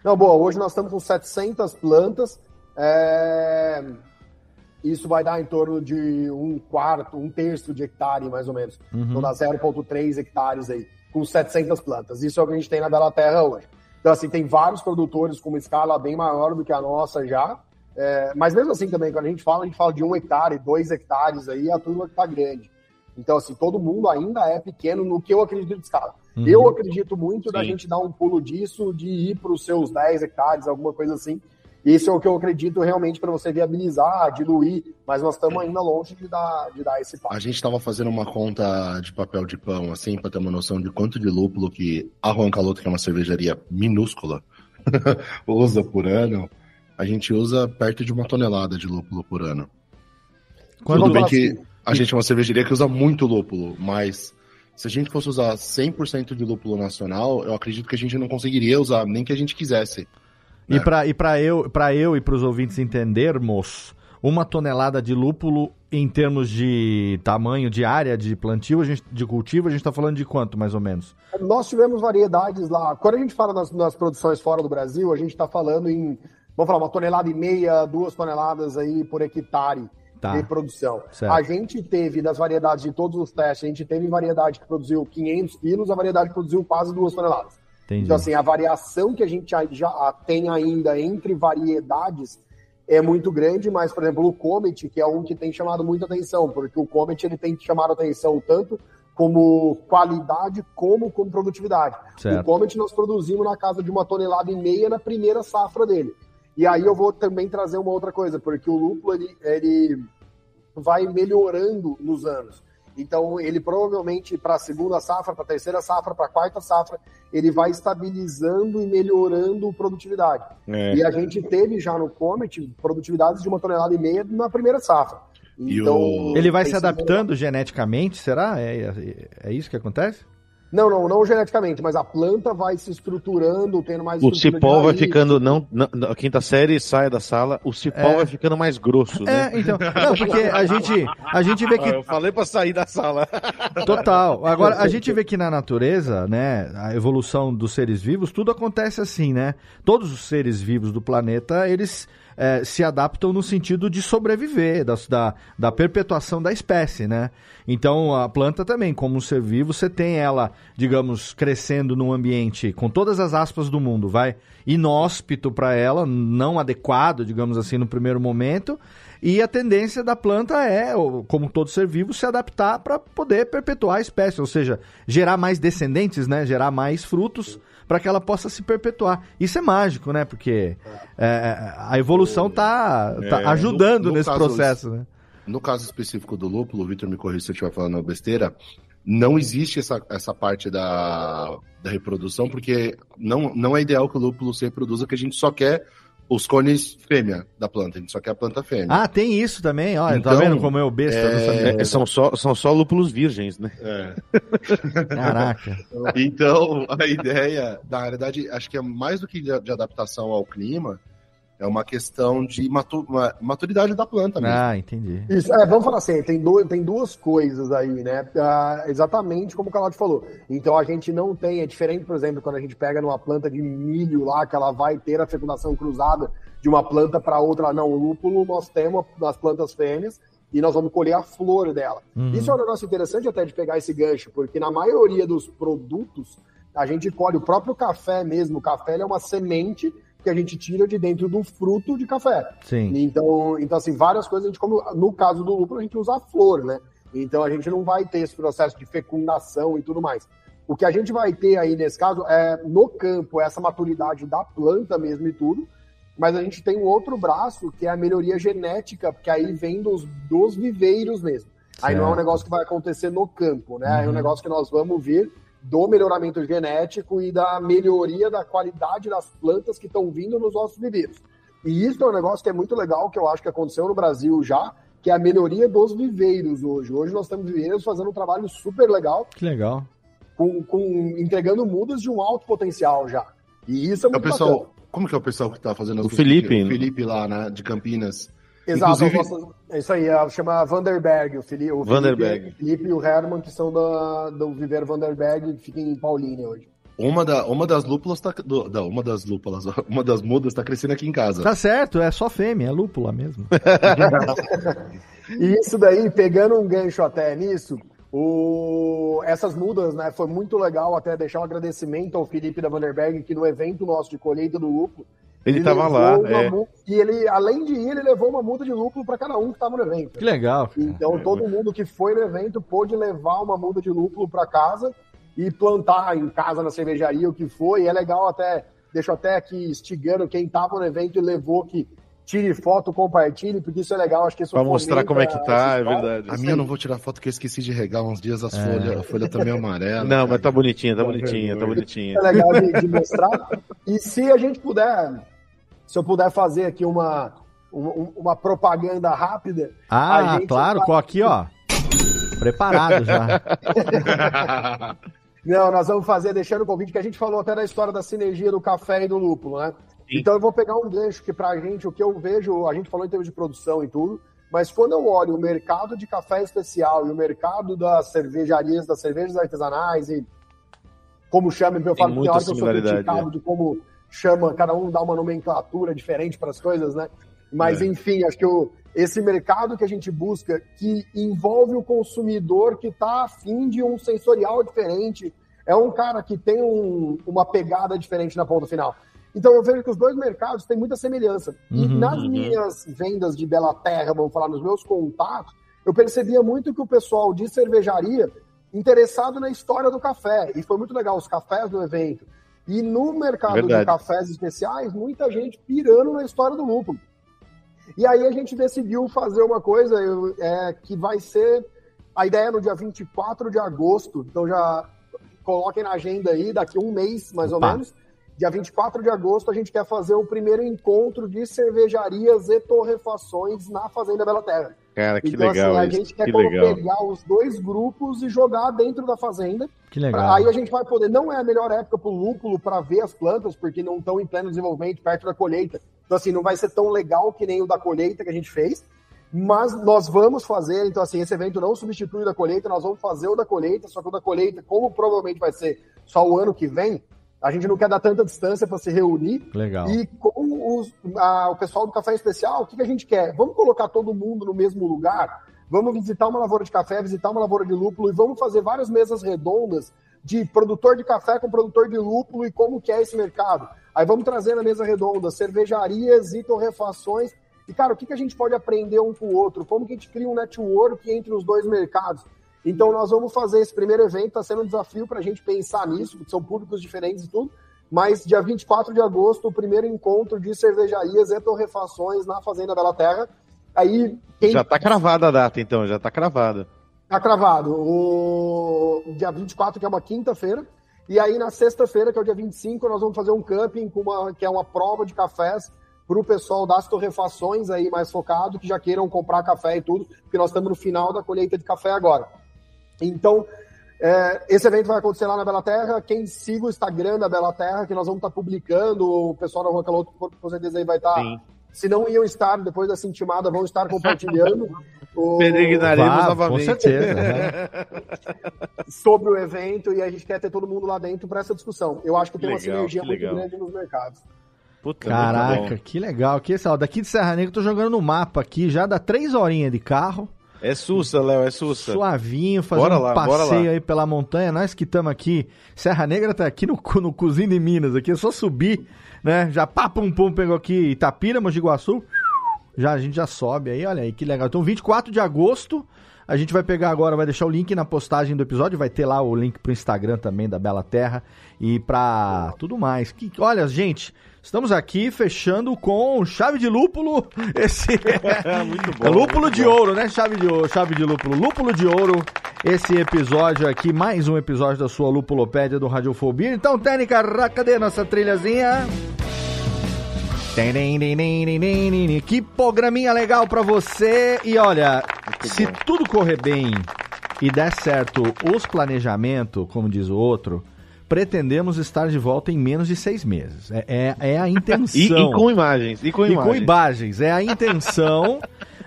Não, boa, hoje nós estamos com 700 plantas, é... isso vai dar em torno de um quarto, um terço de hectare, mais ou menos. Uhum. Então dá 0,3 hectares aí, com 700 plantas. Isso é o que a gente tem na Bela Terra hoje. Então, assim, tem vários produtores com uma escala bem maior do que a nossa já. É, mas mesmo assim também, quando a gente fala, a gente fala de um hectare, dois hectares aí, a turma que tá grande. Então, assim, todo mundo ainda é pequeno no que eu acredito de escala. Uhum. Eu acredito muito Sim. da gente dar um pulo disso, de ir para os seus 10 hectares, alguma coisa assim, isso é o que eu acredito realmente para você viabilizar, diluir, mas nós estamos ainda longe de dar, de dar esse passo. A gente estava fazendo uma conta de papel de pão, assim, para ter uma noção de quanto de lúpulo que a Juan Caloto, que é uma cervejaria minúscula, usa por ano. A gente usa perto de uma tonelada de lúpulo por ano. Quando Tudo bem que assim, a gente é uma cervejaria que usa muito lúpulo, mas se a gente fosse usar 100% de lúpulo nacional, eu acredito que a gente não conseguiria usar, nem que a gente quisesse. E para e pra eu, pra eu e para os ouvintes entendermos, uma tonelada de lúpulo em termos de tamanho de área de plantio, gente, de cultivo, a gente está falando de quanto, mais ou menos? Nós tivemos variedades lá. Quando a gente fala nas, nas produções fora do Brasil, a gente está falando em, vamos falar, uma tonelada e meia, duas toneladas aí por hectare tá. de produção. Certo. A gente teve, das variedades de todos os testes, a gente teve variedade que produziu 500 quilos, a variedade que produziu quase duas toneladas. Entendi. Então, assim, a variação que a gente já tem ainda entre variedades é muito grande, mas, por exemplo, o Comet, que é um que tem chamado muita atenção, porque o Comet ele tem chamado atenção tanto como qualidade como como produtividade. Certo. O Comet nós produzimos na casa de uma tonelada e meia na primeira safra dele. E aí eu vou também trazer uma outra coisa, porque o lúpulo ele, ele vai melhorando nos anos. Então, ele provavelmente para a segunda safra, para a terceira safra, para a quarta safra, ele vai estabilizando e melhorando a produtividade. É. E a gente teve já no Comet produtividades de uma tonelada e meia na primeira safra. Então, o... Ele vai se adaptando geneticamente, será? É, é, é isso que acontece? Não, não, não geneticamente, mas a planta vai se estruturando, tendo mais O cipó vai ficando, não, não, a quinta série sai da sala, o cipó é. vai ficando mais grosso, né? É, então, não, porque a gente, a gente vê que... Ah, eu falei para sair da sala. Total. Agora, a gente vê que na natureza, né, a evolução dos seres vivos, tudo acontece assim, né? Todos os seres vivos do planeta, eles é, se adaptam no sentido de sobreviver, da, da, da, perpetuação da espécie, né? Então a planta também, como um ser vivo, você tem ela, digamos, crescendo num ambiente com todas as aspas do mundo, vai inóspito para ela, não adequado, digamos assim, no primeiro momento. E a tendência da planta é, como todo ser vivo, se adaptar para poder perpetuar a espécie, ou seja, gerar mais descendentes, né? Gerar mais frutos para que ela possa se perpetuar. Isso é mágico, né? Porque é, a evolução está tá é, ajudando no, no nesse caso, processo, né? No caso específico do lúpulo, o Vitor me corrija se eu estiver falando besteira, não existe essa, essa parte da, da reprodução, porque não, não é ideal que o lúpulo se reproduza, que a gente só quer os cones fêmea da planta, a gente só quer a planta fêmea. Ah, tem isso também, ó. Tá então, tá vendo como é o besta? É... É, são, só, são só lúpulos virgens, né? É. Caraca. Então, a ideia, na verdade, acho que é mais do que de adaptação ao clima, é uma questão de maturidade da planta mesmo. Ah, entendi. Isso, é, vamos falar assim, tem, do, tem duas coisas aí, né? Ah, exatamente como o Claudio falou. Então a gente não tem, é diferente, por exemplo, quando a gente pega numa planta de milho lá, que ela vai ter a fecundação cruzada de uma planta para outra. Não, o lúpulo nós temos nas plantas fêmeas e nós vamos colher a flor dela. Uhum. Isso é um negócio interessante até de pegar esse gancho, porque na maioria dos produtos a gente colhe o próprio café mesmo. O café é uma semente que a gente tira de dentro do fruto de café. Sim. Então, então assim, várias coisas a gente come, no caso do lúpulo, a gente usa a flor, né? Então a gente não vai ter esse processo de fecundação e tudo mais. O que a gente vai ter aí nesse caso é no campo essa maturidade da planta mesmo e tudo, mas a gente tem um outro braço que é a melhoria genética, que aí vem dos, dos viveiros mesmo. Aí não é um Certo. negócio que vai acontecer no campo, né? É um Uhum. negócio que nós vamos vir do melhoramento genético e da melhoria da qualidade das plantas que estão vindo nos nossos viveiros. E isso é um negócio que é muito legal, que eu acho que aconteceu no Brasil já, que é a melhoria dos viveiros hoje. Hoje nós temos viveiros fazendo um trabalho super legal, Que legal. com, com entregando mudas de um alto potencial já. E isso é É o muito pessoal, bacana. como que é o pessoal que tá fazendo as O Felipe. O Felipe lá, né, de Campinas. Exato, Inclusive- nossas- é isso aí, é, chama Vanderberg, o Felipe, o Vanderberg. Felipe, o Felipe e o Herman, que são da, do Viveiro Vanderberg, que fica em Paulínia hoje. Uma, da, uma das lúpulas tá. do- não, uma das lúpulas, uma das mudas tá crescendo aqui em casa. Tá certo, é só fêmea, é lúpula mesmo. E isso daí, pegando um gancho até nisso, o... essas mudas, né, foi muito legal até deixar um agradecimento ao Felipe da Vanderberg, que no evento nosso de colheita do lúpulo, Ele tava levou lá, é. mu- E ele, além de ir, ele levou uma muda de lúpulo para cada um que estava no evento. Que legal. cara. Então todo mundo que foi no evento pôde levar uma muda de lúpulo para casa e plantar em casa na cervejaria o que foi. E é legal até, deixo até aqui instigando quem estava no evento e levou que tire foto, compartilhe, porque isso é legal. Acho que isso Pra mostrar como é que tá, é verdade. A minha eu não vou tirar foto que eu esqueci de regar uns dias as É. folhas. A folha tá meio amarela. Não, mas tá bonitinha, tá bonitinha, tá bonitinha. é legal de, de mostrar. E se a gente puder, se eu puder fazer aqui uma, uma, uma propaganda rápida. Ah, claro, vai- com aqui, ó. Preparado já. Não, nós vamos fazer, deixando o convite, que a gente falou até da história da sinergia do café e do lúpulo, né? Então eu vou pegar um gancho que pra gente, o que eu vejo, a gente falou em termos de produção e tudo, mas quando eu olho o mercado de café especial e o mercado das cervejarias, das cervejas artesanais e como chamem, eu falo que eu sou criticado de como chama, cada um dá uma nomenclatura diferente para as coisas, né? Mas É. enfim, acho que o, esse mercado que a gente busca, que envolve o consumidor que está afim de um sensorial diferente, é um cara que tem um- uma pegada diferente na ponta final. Então eu vejo que os dois mercados têm muita semelhança. E Uhum, nas uhum. minhas vendas de Bela Terra, vamos falar, nos meus contatos, eu percebia muito que o pessoal de cervejaria interessado na história do café. E foi muito legal os cafés do evento. E no mercado de Verdade. cafés especiais, muita gente pirando na história do lúpulo. E aí a gente decidiu fazer uma coisa é, que vai ser. A ideia é no dia 24 de agosto, então já coloquem na agenda aí, daqui a um mês mais Opa. ou menos. Dia 24 de agosto, a gente quer fazer o primeiro encontro de cervejarias e torrefações na Fazenda Bela Terra. Cara, que então, legal assim, a isso. gente quer Que legal. pegar os dois grupos e jogar dentro da fazenda. Que Pra- legal. Aí a gente vai poder. Não é a melhor época para o lúpulo para ver as plantas, porque não estão em pleno desenvolvimento, perto da colheita. Então, assim, não vai ser tão legal que nem o da colheita que a gente fez. Mas nós vamos fazer, então, assim, esse evento não substitui o da colheita, nós vamos fazer o da colheita, só que o da colheita, como provavelmente vai ser só o ano que vem, a gente não quer dar tanta distância para se reunir. Legal. E com os- a- o pessoal do Café Especial, o que, que a gente quer? Vamos colocar todo mundo no mesmo lugar? Vamos visitar uma lavoura de café, visitar uma lavoura de lúpulo e vamos fazer várias mesas redondas de produtor de café com produtor de lúpulo e como que é esse mercado. Aí vamos trazer na mesa redonda cervejarias e torrefações. E, cara, o que, que a gente pode aprender um com o outro? Como que a gente cria um network entre os dois mercados? Então, nós vamos fazer esse primeiro evento, está sendo um desafio para a gente pensar nisso, porque são públicos diferentes e tudo. Mas dia 24 de agosto, o primeiro encontro de cervejarias e torrefações na Fazenda Bela Terra. Aí, quem Já tá cravada a data, então, já tá cravada. Tá cravado. O dia 24, que é uma quinta-feira. E aí, na sexta-feira, que é o dia 25, nós vamos fazer um camping, com uma, que é uma prova de cafés para o pessoal das torrefações aí mais focado, que já queiram comprar café e tudo, porque nós estamos no final da colheita de café agora. Então, é, esse evento vai acontecer lá na Bela Terra. Quem siga o Instagram da Bela Terra, que nós vamos estar publicando, o pessoal da Rua Caloto, com certeza aí vai estar. Sim. Se não iam estar, depois dessa intimada, vão estar compartilhando. o- Peregrinaremos Vá, novamente. com certeza. né? sobre o evento e a gente quer ter todo mundo lá dentro para essa discussão. Eu acho que tem uma Legal, sinergia que muito legal. grande nos mercados. Puta, Caraca, que legal. Que, ó, daqui de Serra Negra, eu tô jogando no mapa aqui, já dá três horinhas de carro. É sussa, Léo, é sussa. Suavinho, fazendo um lá, bora passeio aí pela montanha. Nós que estamos aqui, Serra Negra tá aqui no, no cozinho de Minas, aqui é só subir, né? Já pá, pum, pum, pegou aqui Itapira, Mogi Guaçu. Já, a gente já sobe aí, olha aí que legal. Então, 24 de agosto, a gente vai pegar agora, vai deixar o link na postagem do episódio, vai ter lá o link pro Instagram também da Bela Terra e pra tudo mais. Que, olha, gente, Estamos aqui fechando com chave de lúpulo. Esse é muito bom, lúpulo muito de bom. ouro, né? Chave de ouro, chave de lúpulo, lúpulo de ouro. Esse episódio aqui, mais um episódio da sua Lupulopédia do Radiofobia. Então, Técnica, cadê nossa trilhazinha? Que programinha legal para você. E olha, muito se bom. tudo correr bem e der certo os planejamentos, como diz o outro, pretendemos estar de volta em menos de seis meses. É, é, é a intenção. E, e com imagens. E com E com imagens. imagens. É a intenção.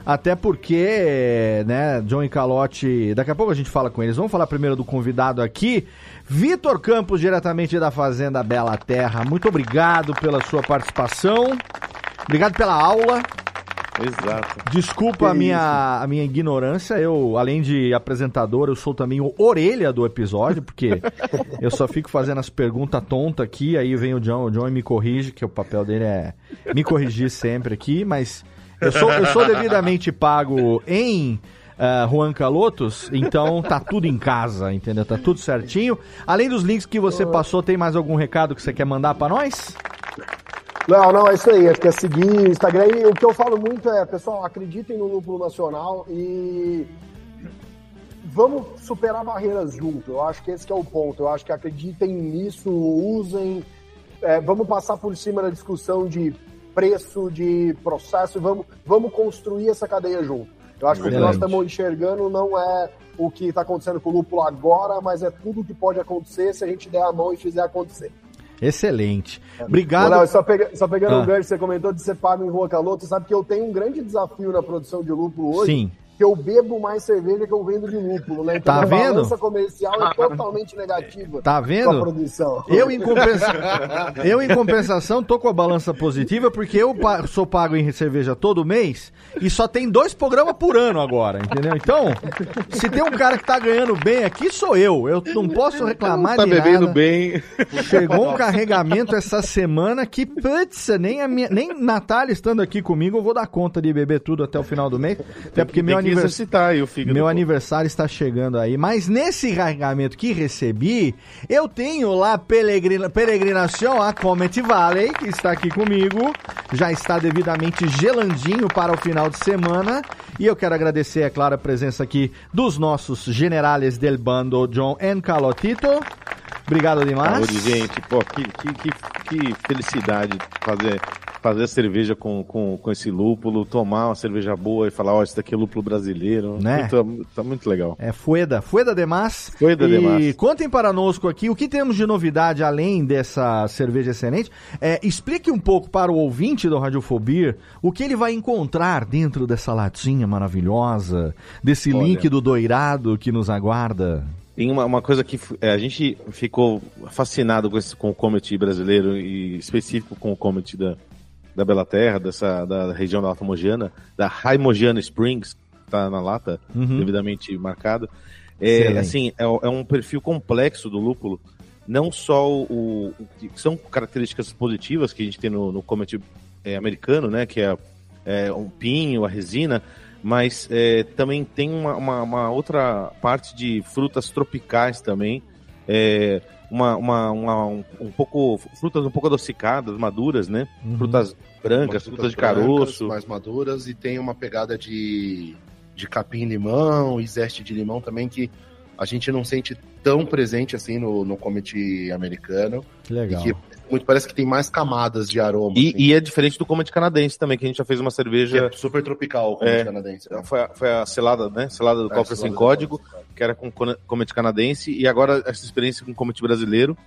Até porque, né, John e Calote, daqui a pouco a gente fala com eles. Vamos falar primeiro do convidado aqui, Vitor Campos, diretamente da Fazenda Bela Terra. Muito obrigado pela sua participação. Obrigado pela aula. Exato. Desculpa a minha, a minha ignorância. Eu, além de apresentador, eu sou também o orelha do episódio, porque eu só fico fazendo as perguntas tontas aqui. Aí vem o John, o John me corrige, que o papel dele é me corrigir sempre aqui, mas eu sou, eu sou devidamente pago em ah, Juan Calotos, então tá tudo em casa, entendeu? Tá tudo certinho. Além dos links que você passou, tem mais algum recado que você quer mandar pra nós? Não, não, é isso aí. É seguir o Instagram. E o que eu falo muito é, pessoal, acreditem no Lúpulo Nacional e vamos superar barreiras junto. Eu acho que esse que é o ponto. Eu acho que acreditem nisso, usem. é, vamos passar por cima da discussão de preço, de processo. Vamos, vamos construir essa cadeia junto. Eu acho que o que nós estamos enxergando não é o que está acontecendo com o Lúpulo agora, mas é tudo que pode acontecer se a gente der a mão e fizer acontecer. Excelente. Obrigado. Não, só, pega- só pegando Ah. um gancho, você comentou de ser pago em Rua Caloto, sabe que eu tenho um grande desafio na produção de lúpulo hoje, Sim. Que eu bebo mais cerveja que eu vendo de lúpulo, né? Então Tá a vendo? balança comercial é totalmente negativa Tá com a vendo? produção. Eu em, compensa... eu, em compensação, tô com a balança positiva porque eu pa- sou pago em cerveja todo mês e só tem dois programas por ano agora, entendeu? Então, se tem um cara que tá ganhando bem aqui, sou eu. Eu não posso reclamar Tá de bebendo nada. bem. Chegou um carregamento essa semana que, putz, nem, a minha, nem Natália estando aqui comigo, eu vou dar conta de beber tudo até o final do mês. Até porque meu Aniversário. exercitar aí o fígado. Meu aniversário está chegando aí, mas nesse carregamento que recebi, eu tenho lá peregrina, peregrinação a Comet Valley, que está aqui comigo, já está devidamente gelandinho para o final de semana, e eu quero agradecer, é claro, a presença aqui dos nossos generales del bando, John e Calotito. Obrigado demais. Saúde, gente. Pô, que, que, que, que felicidade fazer, fazer a cerveja com, com, com esse lúpulo, tomar uma cerveja boa e falar, ó, esse daqui é lúpulo brasileiro. Né? Muito, tá muito legal. É Fueda, Fueda demais. Fueda e demais. contem para nós aqui o que temos de novidade além dessa cerveja excelente. É, explique um pouco para o ouvinte do Radiofobia o que ele vai encontrar dentro dessa latinha maravilhosa, desse Olha. link do doirado que nos aguarda. Tem uma, uma coisa que é, a gente ficou fascinado com, esse, com o Comet brasileiro e específico com o Comet da, da Bela Terra, dessa, da região da Lata Mogiana, da Raimogiana Springs, que tá na lata, Uhum. devidamente marcado. É, assim, é, é um perfil complexo do lúpulo, não só o, o que são características positivas que a gente tem no, no Comet é, americano, né, que é, é um pinho, a resina, mas é, também tem uma, uma- uma outra parte de frutas tropicais também, é, uma, uma, uma- um, um pouco frutas um pouco adocicadas, maduras, né? Uhum. Frutas brancas, Umas frutas de brancas, caroço. mais maduras e tem uma pegada de, de capim-limão e zeste de limão também que a gente não sente tão presente assim no, no Comet americano. Que legal. E que muito, parece que tem mais camadas de aroma. E, assim, e é diferente do Comet canadense também, que a gente já fez uma cerveja. é super tropical o Comet É. canadense. né? Foi a, foi a selada, né? Selada do É, cofre sem código, cofre. que era com Comet canadense, e agora essa experiência com Comet brasileiro.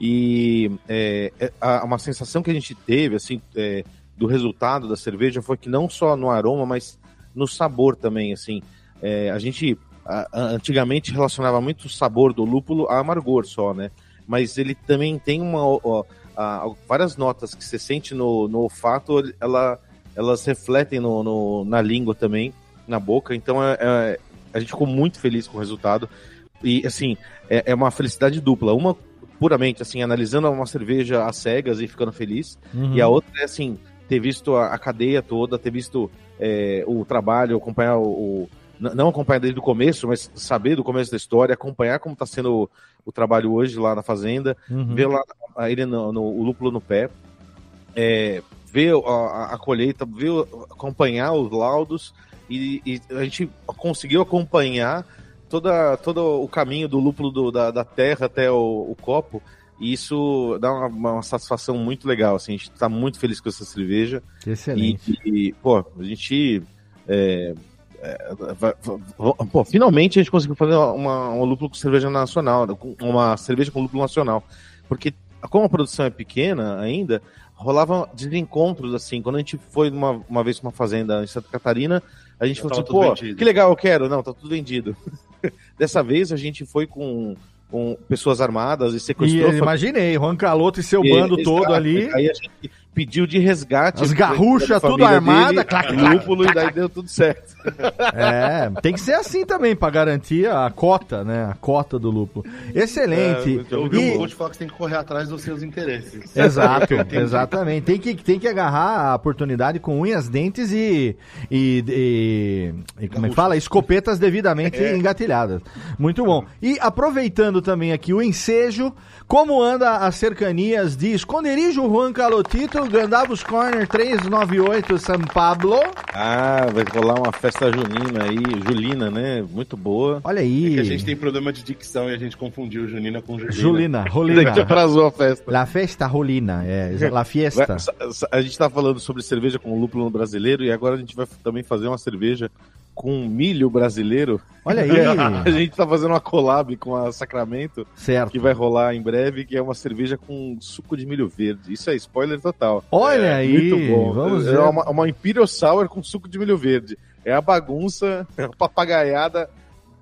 E é, é, a- uma sensação que a gente teve, assim, é, do resultado da cerveja foi que não só no aroma, mas no sabor também, assim. É, a gente antigamente relacionava muito o sabor do lúpulo a amargor só, né? Mas ele também tem uma, ó, a- várias notas que você sente no, no olfato, ela, elas refletem no, no- na língua também, na boca. Então é- é- a gente ficou muito feliz com o resultado. E assim, é, é uma felicidade dupla. Uma puramente assim, analisando uma cerveja às cegas e ficando feliz. Uhum. E a outra é assim, ter visto a, a cadeia toda, ter visto é, o trabalho, acompanhar o, o, não acompanhar desde o começo, mas saber do começo da história, acompanhar como está sendo o, trabalho hoje lá na fazenda, uhum. ver lá ele no, no, o lúpulo no pé, é, ver a, a, colheita, ver, acompanhar os laudos e, e, a gente conseguiu acompanhar toda, todo o caminho do lúpulo do, da, da terra até o, o copo e isso dá uma, uma, satisfação muito legal, assim, a gente tá muito feliz com essa cerveja. Excelente. E, e pô, a gente. É, é, pô, finalmente a gente conseguiu fazer uma, uma lúpulo com cerveja nacional, uma cerveja com lúpulo nacional. Porque, como a produção é pequena ainda, rolava desencontros, assim. Quando a gente foi uma, uma vez pra uma fazenda em Santa Catarina, a gente falou assim, pô, vendido. que legal, eu quero. Não, tá tudo vendido. Dessa vez a gente foi com com pessoas armadas e sequestrou. E, imaginei, Juan Caloto e seu e, bando todo ali. Aí a gente pediu de resgate. As garruchas tudo armada, clac, lúpulo, e daí deu tudo certo. É, tem que ser assim também, para garantir a cota, né? A cota do lúpulo. Excelente. É, eu vi e... um falar que você tem que correr atrás dos seus interesses. Exato, exatamente. Tem que, tem que agarrar a oportunidade com unhas, dentes e. e, e, e como é que fala? Escopetas devidamente é. engatilhadas. Muito bom. E aproveitando também aqui o ensejo, como anda as cercanias de Esconderijo Juan Calotito, Gandavos Corner 398 São Pablo? Ah, vai rolar uma festa junina aí, Julina, né? Muito boa. Olha aí. É que a gente tem problema de dicção e a gente confundiu Junina com Julina. Julina, Rolina. A gente atrasou a festa. La festa Rolina, é, la fiesta. A gente tá falando sobre cerveja com lúpulo brasileiro e agora a gente vai também fazer uma cerveja com milho brasileiro. Olha aí. a gente tá fazendo uma collab com a Sacramento. Certo. Que vai rolar em breve, que é uma cerveja com suco de milho verde. Isso é spoiler total. Olha é, aí. Muito bom. Vamos é ver. Uma, uma Imperial Sour com suco de milho verde. É a bagunça, é a papagaiada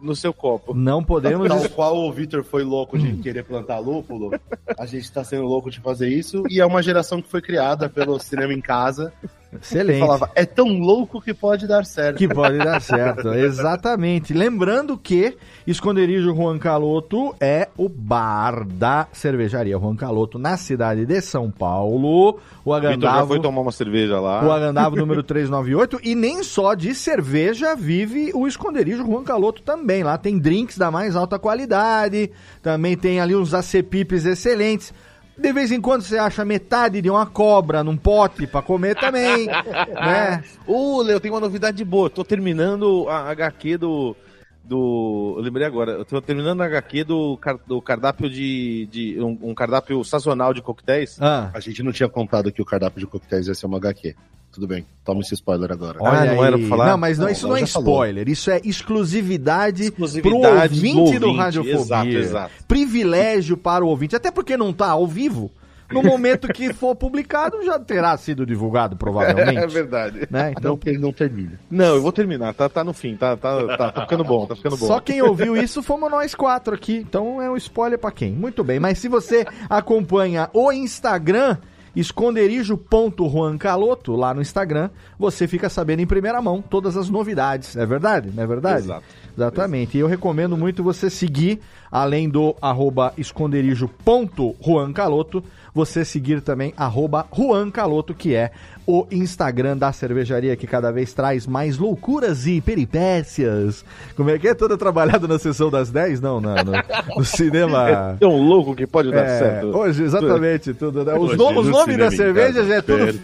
no seu copo. Não podemos. Tal qual o Victor foi louco de querer plantar lúpulo, a gente está sendo louco de fazer isso. E é uma geração que foi criada pelo cinema em casa. Excelente. Falava, é tão louco que pode dar certo. Que pode dar certo, exatamente. Lembrando que Esconderijo Juan Caloto é o bar da cervejaria Juan Caloto na cidade de São Paulo. O Agandavo. já foi tomar uma cerveja lá. O Agandavo número 398. E nem só de cerveja vive o Esconderijo Juan Caloto também. Lá tem drinks da mais alta qualidade. Também tem ali uns acepipes excelentes. De vez em quando você acha metade de uma cobra num pote para comer também, né? Ô, Léo, tem uma novidade boa. Tô terminando a HQ do do. Eu lembrei agora, eu tô terminando a HQ do, do cardápio de. de um, um cardápio sazonal de coquetéis. Ah. A gente não tinha contado que o cardápio de coquetéis ia ser uma HQ. Tudo bem, toma esse spoiler agora. Olha, ah, não era pra falar? Não, mas não, não isso não é spoiler, falou. isso é exclusividade, exclusividade pro ouvinte do, ouvinte, do Radiofobia. Exato, exato. Privilégio para o ouvinte, até porque não tá ao vivo. No momento que for publicado, já terá sido divulgado, provavelmente. É verdade. Né? Então, que ele não termine. Não, eu vou terminar, tá, tá no fim, tá, tá, tá, tá ficando bom, tá ficando bom. Só quem ouviu isso fomos nós quatro aqui, então é um spoiler para quem? Muito bem, mas se você acompanha o Instagram, esconderijo.juancaloto lá no Instagram, você fica sabendo em primeira mão todas as novidades. É verdade? Não é verdade? Exato. Exatamente. E eu recomendo muito você seguir, além do arroba esconderijo.juancaloto, você seguir também arroba Juan Caloto, que é o Instagram da cervejaria que cada vez traz mais loucuras e peripécias. Como é que é? Toda trabalhada na sessão das 10? Não, não, no, no cinema. É tão louco que pode dar é, certo. Hoje, exatamente, tudo. Né? Os, no, os nomes da cerveja já é tudo.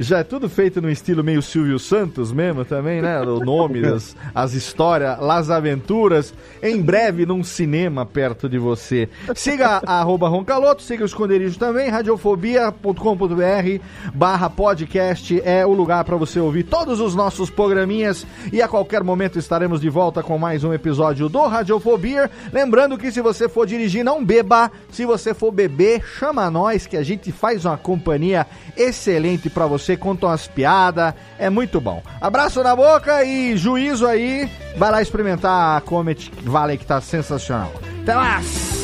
Já é tudo feito no estilo meio Silvio Santos mesmo também, né? O nome, as, as histórias, as aventuras. Em breve, num cinema perto de você. Siga a arroba Roncaloto, siga o esconderijo também, radiofobia.com.br barra podcast podcast é o lugar para você ouvir todos os nossos programinhas e a qualquer momento estaremos de volta com mais um episódio do Radiofobia. Lembrando que se você for dirigir, não beba. Se você for beber, chama nós que a gente faz uma companhia excelente para você, conta umas piadas, é muito bom. Abraço na boca e juízo aí. Vai lá experimentar a Comet Valley que tá sensacional. Até mais!